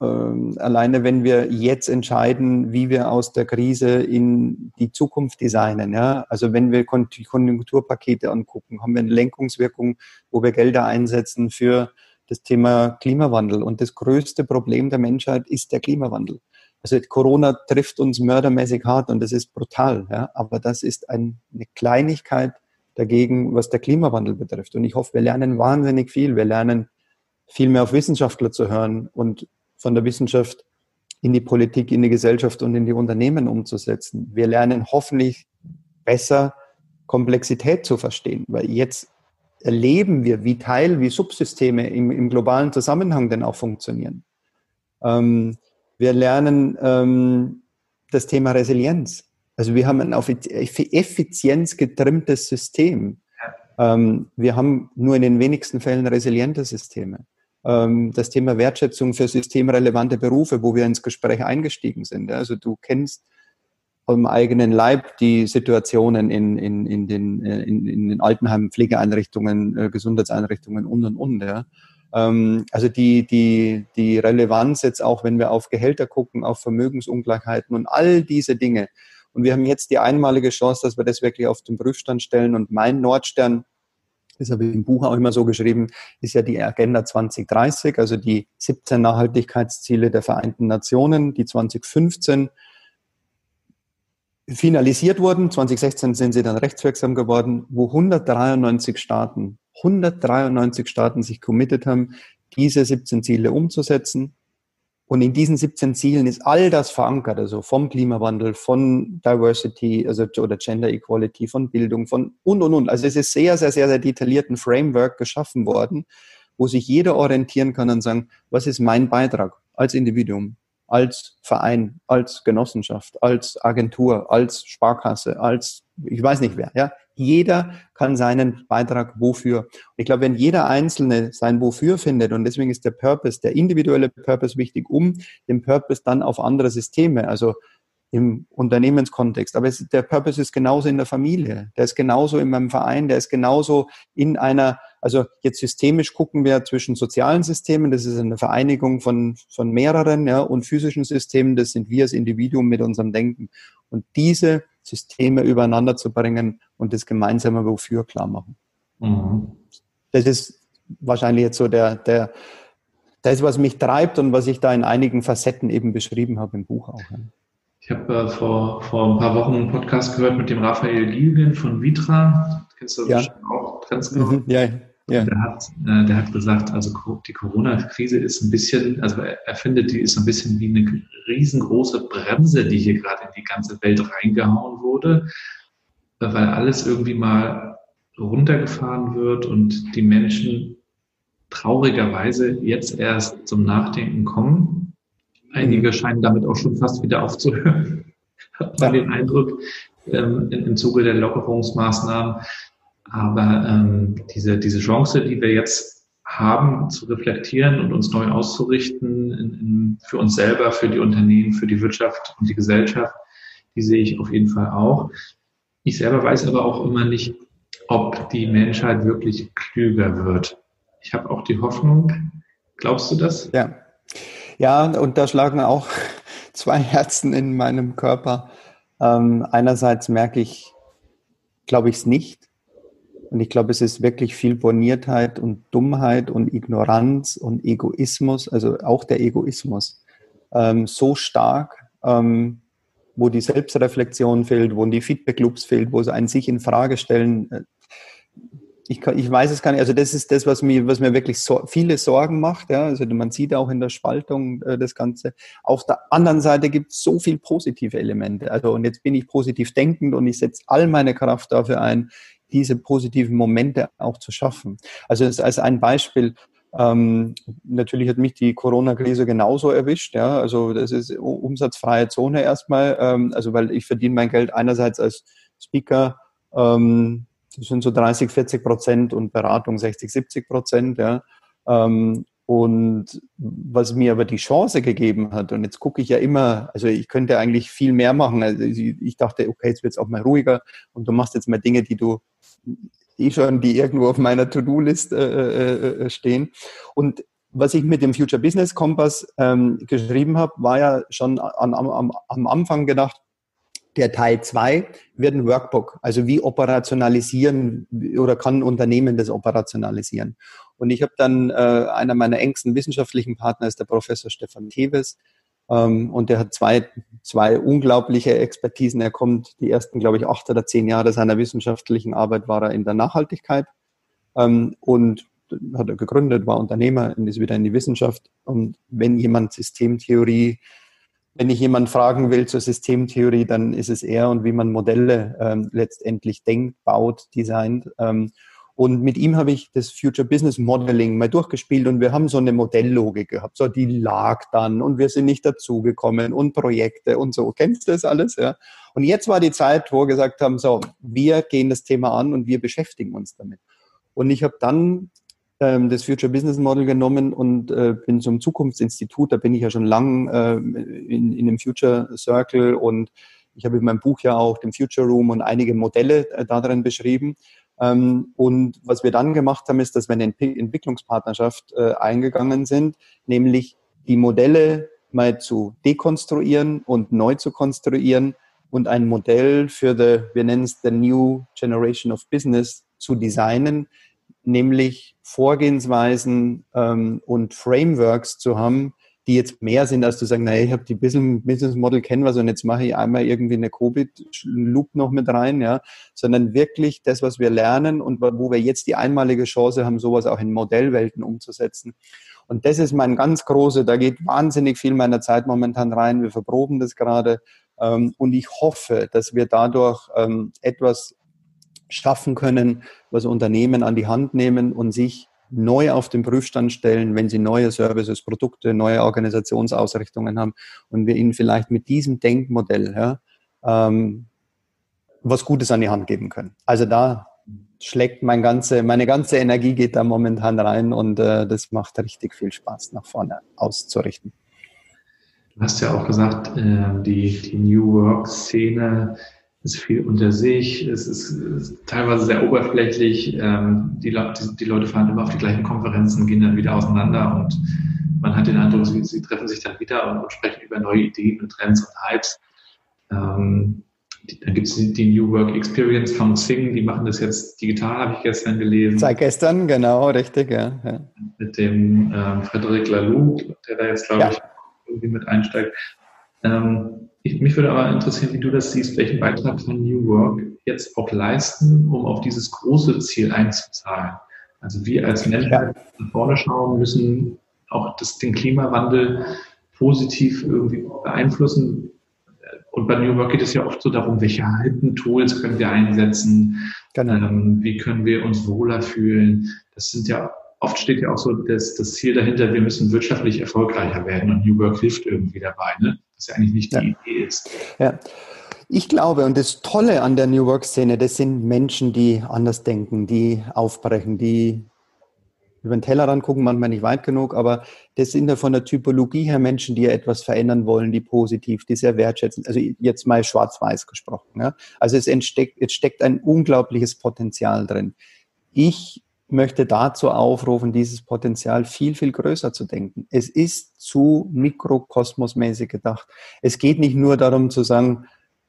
ähm, alleine wenn wir jetzt entscheiden, wie wir aus der Krise in die Zukunft designen, ja, also wenn wir Konjunkturpakete angucken, haben wir eine Lenkungswirkung, wo wir Gelder einsetzen für das Thema Klimawandel. Und das größte Problem der Menschheit ist der Klimawandel. Also Corona trifft uns mördermäßig hart und das ist brutal, ja, aber das ist ein, eine Kleinigkeit dagegen, was der Klimawandel betrifft. Und ich hoffe, wir lernen wahnsinnig viel. Wir lernen viel mehr auf Wissenschaftler zu hören und von der Wissenschaft in die Politik, in die Gesellschaft und in die Unternehmen umzusetzen. Wir lernen hoffentlich besser Komplexität zu verstehen, weil jetzt erleben wir, wie Teil, wie Subsysteme im, im globalen Zusammenhang denn auch funktionieren. Ähm, wir lernen ähm, das Thema Resilienz. Also wir haben ein auf Effizienz getrimmtes System. Ähm, wir haben nur in den wenigsten Fällen resiliente Systeme das Thema Wertschätzung für systemrelevante Berufe, wo wir ins Gespräch eingestiegen sind. Also du kennst am eigenen Leib die Situationen in, in, in, den, äh, in, in den Altenheimen, Pflegeeinrichtungen, äh, Gesundheitseinrichtungen und und und. Ja. Ähm, also die, die, die Relevanz jetzt auch, wenn wir auf Gehälter gucken, auf Vermögensungleichheiten und all diese Dinge. Und wir haben jetzt die einmalige Chance, dass wir das wirklich auf den Prüfstand stellen. Und mein Nordstern das habe ich im Buch auch immer so geschrieben, ist ja die Agenda 2030, also die 17 Nachhaltigkeitsziele der Vereinten Nationen, die 2015 finalisiert wurden. 2016 sind sie dann rechtswirksam geworden, wo 193 Staaten, 193 Staaten sich committed haben, diese 17 Ziele umzusetzen. Und in diesen 17 Zielen ist all das verankert, also vom Klimawandel, von Diversity, also oder Gender Equality, von Bildung, von und und und. Also es ist sehr, sehr, sehr, sehr detaillierten Framework geschaffen worden, wo sich jeder orientieren kann und sagen, was ist mein Beitrag als Individuum? Als Verein, als Genossenschaft, als Agentur, als Sparkasse, als ich weiß nicht wer. Ja, jeder kann seinen Beitrag wofür. ich glaube, wenn jeder Einzelne sein Wofür findet und deswegen ist der Purpose, der individuelle Purpose wichtig, um den Purpose dann auf andere Systeme, also im Unternehmenskontext. Aber es, der Purpose ist genauso in der Familie, der ist genauso in meinem Verein, der ist genauso in einer, also jetzt systemisch gucken wir zwischen sozialen Systemen, das ist eine Vereinigung von, von mehreren, ja, und physischen Systemen, das sind wir als Individuum mit unserem Denken. Und diese Systeme übereinander zu bringen und das gemeinsame Wofür klar machen. Mhm. Das ist wahrscheinlich jetzt so der, der, das, was mich treibt und was ich da in einigen Facetten eben beschrieben habe im Buch auch. Ich habe äh, vor, vor ein paar Wochen einen Podcast gehört mit dem Raphael Gilgen von Vitra. Kennst du ja. auch ganz genau? Mhm, ja, ja. Der, hat, äh, der hat gesagt, also die Corona-Krise ist ein bisschen, also er, findet, die ist ein bisschen wie eine riesengroße Bremse, die hier gerade in die ganze Welt reingehauen wurde, weil alles irgendwie mal runtergefahren wird und die Menschen traurigerweise jetzt erst zum Nachdenken kommen Einige scheinen damit auch schon fast wieder aufzuhören. Hat man den Eindruck ähm, im Zuge der Lockerungsmaßnahmen. Aber ähm, diese, diese Chance, die wir jetzt haben, zu reflektieren und uns neu auszurichten in, in, für uns selber, für die Unternehmen, für die Wirtschaft und die Gesellschaft, die sehe ich auf jeden Fall auch. Ich selber weiß aber auch immer nicht, ob die Menschheit wirklich klüger wird. Ich habe auch die Hoffnung. Glaubst du das? Ja. Ja, und da schlagen auch zwei Herzen in meinem Körper. Ähm, einerseits merke ich, glaube ich es nicht. Und ich glaube, es ist wirklich viel Borniertheit und Dummheit und Ignoranz und Egoismus, also auch der Egoismus, ähm, so stark, ähm, wo die Selbstreflexion fehlt, wo die Feedback-Loops fehlt, wo sie ein sich in Frage stellen. Äh, ich, kann, ich weiß es gar nicht. Also das ist das, was mir, was mir wirklich so, viele Sorgen macht. Ja. Also man sieht auch in der Spaltung äh, das Ganze. Auf der anderen Seite gibt es so viel positive Elemente. Also und jetzt bin ich positiv denkend und ich setze all meine Kraft dafür ein, diese positiven Momente auch zu schaffen. Also als ein Beispiel, Ähm, natürlich hat mich die Corona-Krise genauso erwischt. Ja, also das ist umsatzfreie Zone erstmal. Ähm, also weil ich verdiene mein Geld einerseits als Speaker, ähm, das sind so 30, 40 Prozent und Beratung 60, 70 Prozent. Ja. Ähm, und was mir aber die Chance gegeben hat, und jetzt gucke ich ja immer, also ich könnte eigentlich viel mehr machen. Also ich dachte, okay, jetzt wird es auch mal ruhiger und du machst jetzt mal Dinge, die du eh schon, die irgendwo auf meiner To-Do-List äh, äh, äh, stehen. Und was ich mit dem Future Business Kompass ähm, geschrieben habe, war ja schon an, am, am Anfang gedacht, der Teil zwei wird ein Workbook. Also wie operationalisieren oder kann ein Unternehmen das operationalisieren? Und ich habe dann, äh, einer meiner engsten wissenschaftlichen Partner ist der Professor Stefan Teves. Ähm, und der hat zwei, zwei unglaubliche Expertisen. Er kommt die ersten, glaube ich, acht oder zehn Jahre seiner wissenschaftlichen Arbeit war er in der Nachhaltigkeit. Ähm, und hat er gegründet, war Unternehmer und ist wieder in die Wissenschaft. Und wenn jemand Systemtheorie wenn ich jemanden fragen will zur Systemtheorie, dann ist es er und wie man Modelle ähm, letztendlich denkt, baut, designt. Ähm, und mit ihm habe ich das Future Business Modeling mal durchgespielt und wir haben so eine Modelllogik gehabt. So, die lag dann und wir sind nicht dazugekommen und Projekte und so. Kennst du das alles? Ja. Und jetzt war die Zeit, wo wir gesagt haben, so, wir gehen das Thema an und wir beschäftigen uns damit. Und ich habe dann ähm, das Future Business Model genommen und äh, bin zum Zukunftsinstitut. Da bin ich ja schon lang äh, in, in dem Future Circle und ich habe in meinem Buch ja auch den Future Room und einige Modelle äh, darin beschrieben. Ähm, und was wir dann gemacht haben, ist, dass wir eine Entwicklungspartnerschaft äh, eingegangen sind, nämlich die Modelle mal zu dekonstruieren und neu zu konstruieren und ein Modell für the, wir nennen es the New Generation of Business zu designen, nämlich Vorgehensweisen ähm, und Frameworks zu haben, die jetzt mehr sind, als zu sagen, naja, ich habe die Business Model was und jetzt mache ich einmal irgendwie eine Covid-Loop noch mit rein, ja, sondern wirklich das, was wir lernen und wo wir jetzt die einmalige Chance haben, sowas auch in Modellwelten umzusetzen. Und das ist mein ganz große, da geht wahnsinnig viel meiner Zeit momentan rein. Wir verproben das gerade. Ähm, und ich hoffe, dass wir dadurch ähm, etwas schaffen können, was Unternehmen an die Hand nehmen und sich neu auf den Prüfstand stellen, wenn sie neue Services, Produkte, neue Organisationsausrichtungen haben und wir ihnen vielleicht mit diesem Denkmodell ja, ähm, was Gutes an die Hand geben können. Also da schlägt mein ganze, meine ganze Energie geht da momentan rein und äh, das macht richtig viel Spaß, nach vorne auszurichten. Du hast ja auch gesagt, äh, die, die New Work-Szene ist viel unter sich, es ist, ist teilweise sehr oberflächlich. Ähm, die, die, die, Leute fahren immer auf die gleichen Konferenzen, gehen dann wieder auseinander und man hat den Eindruck, sie, sie treffen sich dann wieder und, und, sprechen über neue Ideen und Trends und Hypes. Ähm, die, dann gibt es die, die, New Work Experience von Sing, die machen das jetzt digital, habe ich gestern gelesen. Seit gestern, genau, richtig, ja. ja. Mit dem ähm, Frederic Laloux, der da jetzt, glaube ja. ich, irgendwie mit einsteigt. Ähm, ich, mich würde aber interessieren, wie du das siehst, welchen Beitrag kann New Work jetzt auch leisten, um auf dieses große Ziel einzuzahlen. Also wir als Menschen ja. nach vorne schauen müssen, auch das, den Klimawandel positiv irgendwie beeinflussen. Und bei New Work geht es ja oft so darum, welche alten Tools können wir einsetzen, genau. ähm, wie können wir uns wohler fühlen. Das sind ja oft steht ja auch so das, das Ziel dahinter, wir müssen wirtschaftlich erfolgreicher werden und New Work hilft irgendwie dabei. Ne? Was ja eigentlich nicht die ja. Idee ist. Ja. Ich glaube, und das Tolle an der New Work-Szene, das sind Menschen, die anders denken, die aufbrechen, die über den Tellerrand gucken, manchmal nicht weit genug, aber das sind ja von der Typologie her Menschen, die ja etwas verändern wollen, die positiv, die sehr wertschätzen. Also jetzt mal schwarz-weiß gesprochen. Ja? Also es, entsteckt, es steckt ein unglaubliches Potenzial drin. Ich möchte dazu aufrufen, dieses Potenzial viel, viel größer zu denken. Es ist zu mikrokosmosmäßig gedacht. Es geht nicht nur darum zu sagen,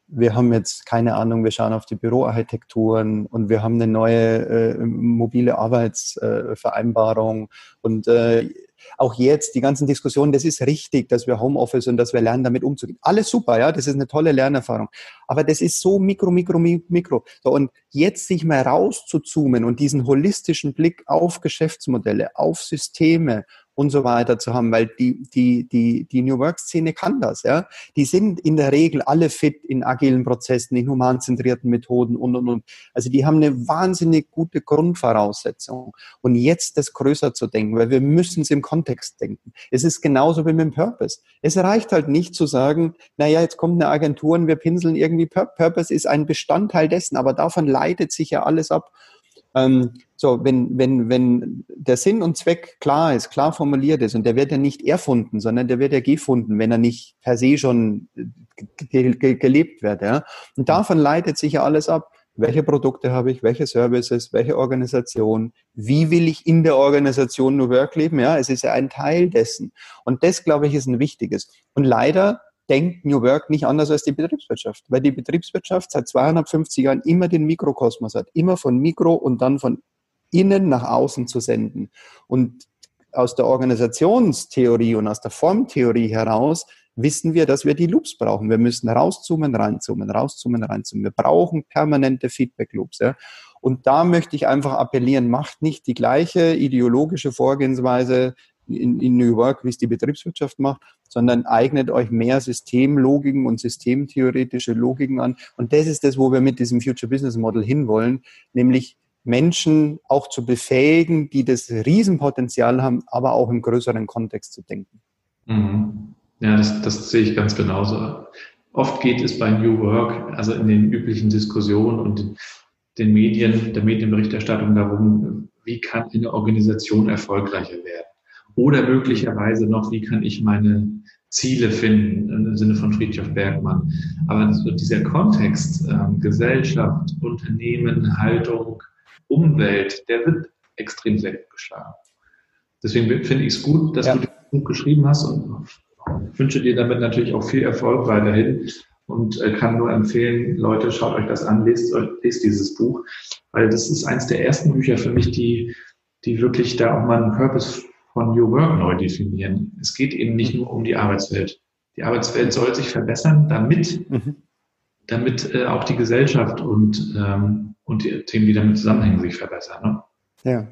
wir haben jetzt keine Ahnung, wir schauen auf die Büroarchitekturen und wir haben eine neue äh, mobile Arbeitsvereinbarung äh, und äh, auch jetzt die ganzen Diskussionen, das ist richtig, dass wir Homeoffice und dass wir lernen, damit umzugehen. Alles super, ja, das ist eine tolle Lernerfahrung. Aber das ist so mikro, mikro, mikro. So, und jetzt sich mal rauszuzoomen und diesen holistischen Blick auf Geschäftsmodelle, auf Systeme und so weiter zu haben, weil die, die, die, die New Work-Szene kann das. Ja? Die sind in der Regel alle fit in agilen Prozessen, in humanzentrierten Methoden und, und, und. Also die haben eine wahnsinnig gute Grundvoraussetzung. Und jetzt das größer zu denken, weil wir müssen es im Kontext denken. Es ist genauso wie mit dem Purpose. Es reicht halt nicht zu sagen, naja, jetzt kommt eine Agentur und wir pinseln irgendwie Purpose ist ein Bestandteil dessen, aber davon leitet sich ja alles ab. Ähm, so, wenn, wenn, wenn der Sinn und Zweck klar ist, klar formuliert ist und der wird ja nicht erfunden, sondern der wird ja gefunden, wenn er nicht per se schon ge ge gelebt wird. Ja? Und davon leitet sich ja alles ab. Welche Produkte habe ich, welche Services, welche Organisation, wie will ich in der Organisation nur Work leben? Ja, es ist ja ein Teil dessen. Und das, glaube ich, ist ein wichtiges. Und leider denkt New Work nicht anders als die Betriebswirtschaft, weil die Betriebswirtschaft seit 250 Jahren immer den Mikrokosmos hat, immer von Mikro und dann von innen nach außen zu senden. Und aus der Organisationstheorie und aus der Formtheorie heraus wissen wir, dass wir die Loops brauchen. Wir müssen rauszoomen, reinzoomen, rauszoomen, reinzoomen. Wir brauchen permanente Feedback-Loops. Ja. Und da möchte ich einfach appellieren, macht nicht die gleiche ideologische Vorgehensweise in, in New York, wie es die Betriebswirtschaft macht, sondern eignet euch mehr Systemlogiken und systemtheoretische Logiken an. Und das ist das, wo wir mit diesem Future Business Model hinwollen, nämlich Menschen auch zu befähigen, die das Riesenpotenzial haben, aber auch im größeren Kontext zu denken. Mhm. Ja, das, das sehe ich ganz genauso. Oft geht es bei New Work, also in den üblichen Diskussionen und den Medien, der Medienberichterstattung darum, wie kann eine Organisation erfolgreicher werden? Oder möglicherweise noch, wie kann ich meine Ziele finden im Sinne von Friedrich Bergmann. Aber so dieser Kontext, ähm, Gesellschaft, Unternehmen, Haltung, Umwelt, der wird extrem selten geschlagen. Deswegen finde ich es gut, dass ja. du das Buch geschrieben hast und wünsche dir damit natürlich auch viel Erfolg weiterhin und äh, kann nur empfehlen, Leute, schaut euch das an, lest, lest dieses Buch, weil das ist eins der ersten Bücher für mich, die, die wirklich da auch mal einen Purpose von New Work neu definieren. Es geht eben nicht nur um die Arbeitswelt. Die Arbeitswelt soll sich verbessern, damit, mhm. damit äh, auch die Gesellschaft und, ähm, und die Themen, die damit zusammenhängen, sich verbessern. Ne? Ja.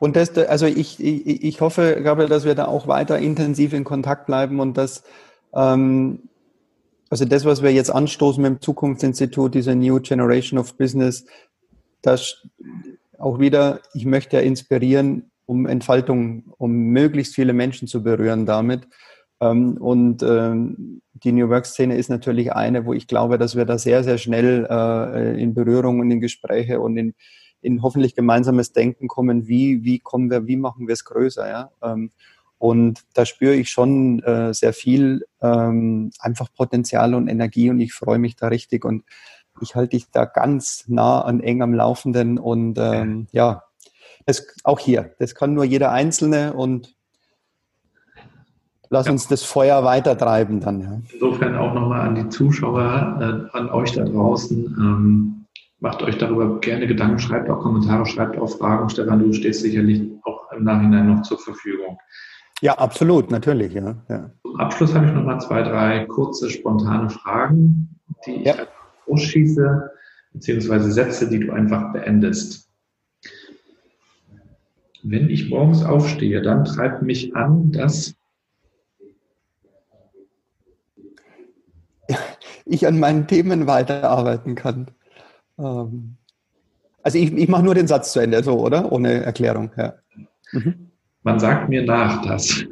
Und das, also ich, ich, ich hoffe, Gabriel, dass wir da auch weiter intensiv in Kontakt bleiben und dass, ähm, also das, was wir jetzt anstoßen mit dem Zukunftsinstitut, diese New Generation of Business, das auch wieder, ich möchte ja inspirieren, um Entfaltung, um möglichst viele Menschen zu berühren damit. Ähm, und ähm, die New Work-Szene ist natürlich eine, wo ich glaube, dass wir da sehr, sehr schnell äh, in Berührung und in Gespräche und in, in hoffentlich gemeinsames Denken kommen, wie, wie kommen wir, wie machen wir es größer, ja. Ähm, und da spüre ich schon äh, sehr viel einfach Potenzial und Energie und ich freue mich da richtig und ich halte dich da ganz nah an eng am Laufenden und ähm, ja, das, auch hier, das kann nur jeder Einzelne und lass ja. uns das Feuer weitertreiben dann. Ja. Insofern auch nochmal an die Zuschauer, äh, an euch da draußen. Ähm, macht euch darüber gerne Gedanken, schreibt auch Kommentare, schreibt auch Fragen. Stefan, du stehst sicherlich auch im Nachhinein noch zur Verfügung. Ja, absolut, natürlich, ja. ja. Zum Abschluss habe ich nochmal zwei, drei kurze, spontane Fragen, die ich ja. ausschieße, beziehungsweise Sätze, die du einfach beendest. Wenn ich morgens aufstehe, dann treibt mich an, dass ich an meinen Themen weiterarbeiten kann. Ähm, also ich, ich mache nur den Satz zu Ende, so, oder? Ohne Erklärung. Ja. Mhm. Man sagt mir nach, dass.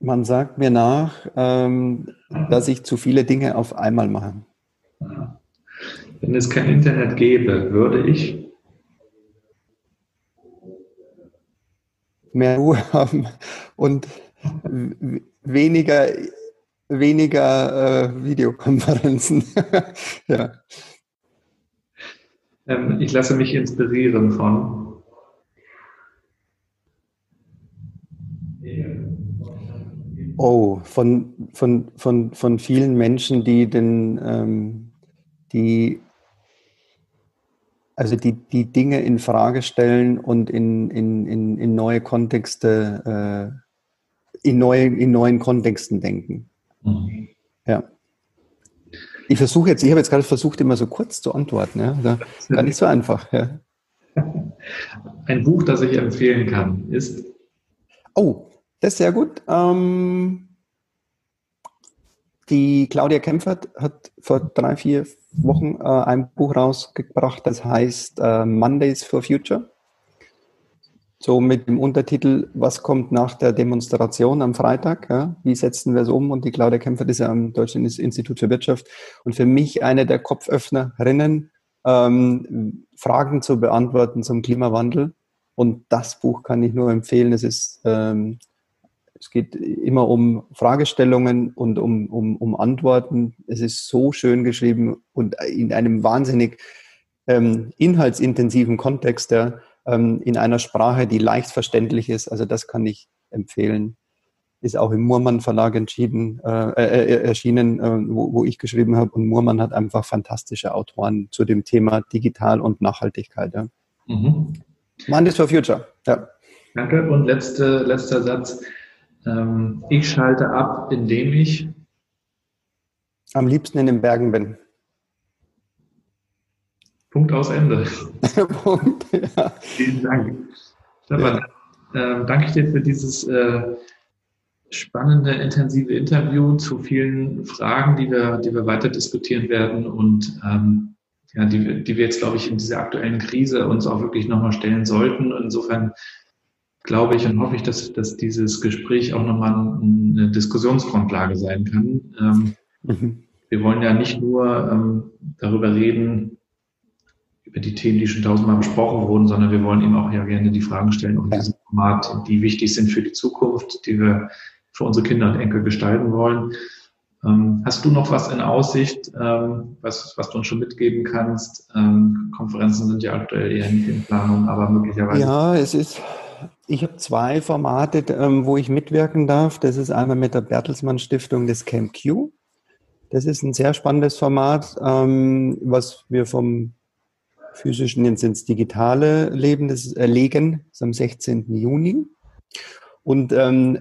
Man sagt mir nach, ähm, dass ich zu viele Dinge auf einmal mache. Wenn es kein Internet gäbe, würde ich mehr Ruhe haben und weniger, weniger äh, Videokonferenzen. ja. Ähm, ich lasse mich inspirieren von. Oh, von, von, von, von vielen Menschen, die den, ähm, die also die, die Dinge in Frage stellen und in, in, in, in neue Kontexte, äh, in, neue, in neuen Kontexten denken. Mhm. Ja. Ich versuche jetzt, ich habe jetzt gerade versucht, immer so kurz zu antworten. Ja? Gar nicht so einfach. Ja. Ein Buch, das ich empfehlen kann, ist. Oh, das ist sehr gut. Ähm, die Claudia Kempfert hat vor drei, vier Wochen äh, ein Buch rausgebracht, das heißt äh, Mondays for Future. So mit dem Untertitel, was kommt nach der Demonstration am Freitag? Ja? Wie setzen wir es um? Und die Claudia Kempfert ist ja am Deutschen Institut für Wirtschaft und für mich eine der Kopföffnerinnen, ähm, Fragen zu beantworten zum Klimawandel. Und das Buch kann ich nur empfehlen. Es ist ähm, es geht immer um Fragestellungen und um, um, um Antworten. Es ist so schön geschrieben und in einem wahnsinnig ähm, inhaltsintensiven Kontext, ja, ähm, in einer Sprache, die leicht verständlich ist. Also das kann ich empfehlen. Ist auch im Murmann Verlag entschieden, äh, äh, äh, erschienen, äh, wo, wo ich geschrieben habe. Und Murmann hat einfach fantastische Autoren zu dem Thema Digital und Nachhaltigkeit. Ja. Mhm. Mondays for Future. Ja. Danke. Und letzte, letzter Satz. Ähm, ich schalte ab, indem ich am liebsten in den Bergen bin. Punkt aus Ende. Punkt, ja. Vielen Dank. Stefan, ja. äh, danke ich dir für dieses äh, spannende, intensive Interview zu vielen Fragen, die wir, die wir weiter diskutieren werden und ähm, ja, die, die wir jetzt, glaube ich, in dieser aktuellen Krise uns auch wirklich nochmal stellen sollten. Insofern glaube ich und hoffe ich, dass, dass dieses Gespräch auch nochmal eine Diskussionsgrundlage sein kann. Ähm, mhm. Wir wollen ja nicht nur ähm, darüber reden, über die Themen, die schon tausendmal besprochen wurden, sondern wir wollen eben auch ja gerne die Fragen stellen um diesem Format, die wichtig sind für die Zukunft, die wir für unsere Kinder und Enkel gestalten wollen. Ähm, hast du noch was in Aussicht, ähm, was, was du uns schon mitgeben kannst? Ähm, Konferenzen sind ja aktuell eher nicht in Planung, aber möglicherweise. Ja, es ist ich habe zwei Formate, ähm, wo ich mitwirken darf. Das ist einmal mit der Bertelsmann Stiftung das Camp Q. Das ist ein sehr spannendes Format, ähm, was wir vom physischen ins, ins digitale Leben das, äh, legen. Das ist am 16. Juni. Und ähm,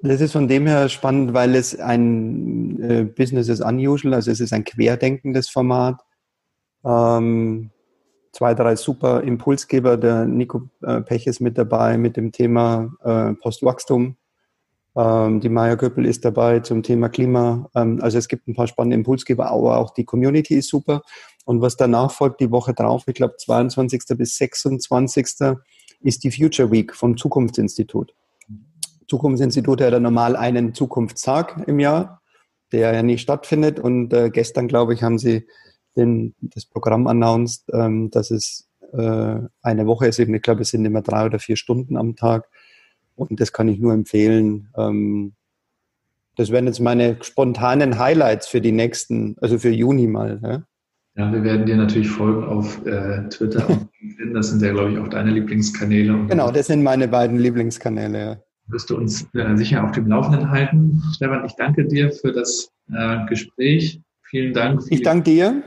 das ist von dem her spannend, weil es ein äh, Business is unusual, also es ist ein querdenkendes Format. Ähm, zwei, drei super Impulsgeber. Der Nico äh, Pech ist mit dabei mit dem Thema äh, Postwachstum. Ähm, die Maya Göppel ist dabei zum Thema Klima. Ähm, also es gibt ein paar spannende Impulsgeber, aber auch die Community ist super. Und was danach folgt, die Woche drauf, ich glaube 22. bis 26. ist die Future Week vom Zukunftsinstitut. Zukunftsinstitut hat ja normal einen Zukunftstag im Jahr, der ja nicht stattfindet. Und äh, gestern, glaube ich, haben sie den, das Programm announced, ähm, dass es äh, eine Woche ist. Ich glaube, es sind immer drei oder vier Stunden am Tag. Und das kann ich nur empfehlen. Ähm, das wären jetzt meine spontanen Highlights für die nächsten, also für Juni mal. Ja, ja wir werden dir natürlich folgen auf äh, Twitter und LinkedIn. Das sind ja, glaube ich, auch deine Lieblingskanäle. genau, das sind meine beiden Lieblingskanäle. Ja. Wirst du uns äh, sicher auf dem Laufenden halten. Stefan, ich danke dir für das äh, Gespräch. Vielen Dank. Ich danke dir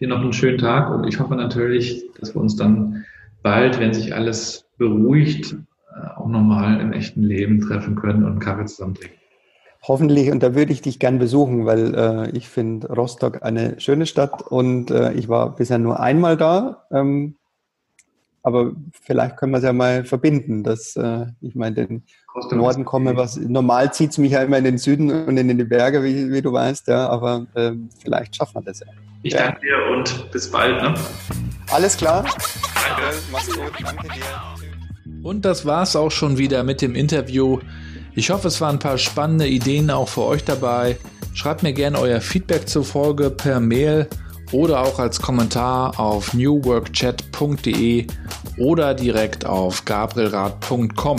dir noch einen schönen Tag und ich hoffe natürlich, dass wir uns dann bald, wenn sich alles beruhigt, äh, auch nochmal im echten Leben treffen können und einen Kaffee zusammen trinken. Hoffentlich, und da würde ich dich gern besuchen, weil äh, ich finde Rostock eine schöne Stadt und äh, ich war bisher nur einmal da. Ähm, aber vielleicht können wir es ja mal verbinden, dass äh, ich meine, den Rostock Norden komme, was normal zieht es mich ja immer in den Süden und in die Berge, wie, wie du weißt, ja, aber äh, vielleicht schaffen wir das ja. Ich ja. danke dir und bis bald. Ne? Alles klar. Danke. Mach's gut. Danke dir. Und das war's auch schon wieder mit dem Interview. Ich hoffe, es waren ein paar spannende Ideen auch für euch dabei. Schreibt mir gerne euer Feedback zur Folge per Mail oder auch als Kommentar auf newworkchat.de oder direkt auf gabrielrad.com.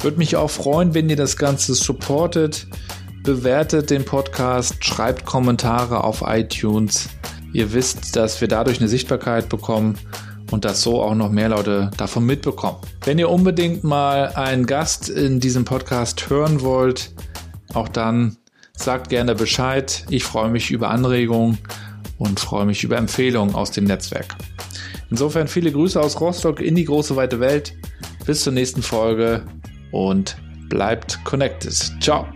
Würde mich auch freuen, wenn ihr das Ganze supportet bewertet den Podcast, schreibt Kommentare auf iTunes. Ihr wisst, dass wir dadurch eine Sichtbarkeit bekommen und dass so auch noch mehr Leute davon mitbekommen. Wenn ihr unbedingt mal einen Gast in diesem Podcast hören wollt, auch dann sagt gerne Bescheid. Ich freue mich über Anregungen und freue mich über Empfehlungen aus dem Netzwerk. Insofern viele Grüße aus Rostock in die große weite Welt. Bis zur nächsten Folge und bleibt connected. Ciao.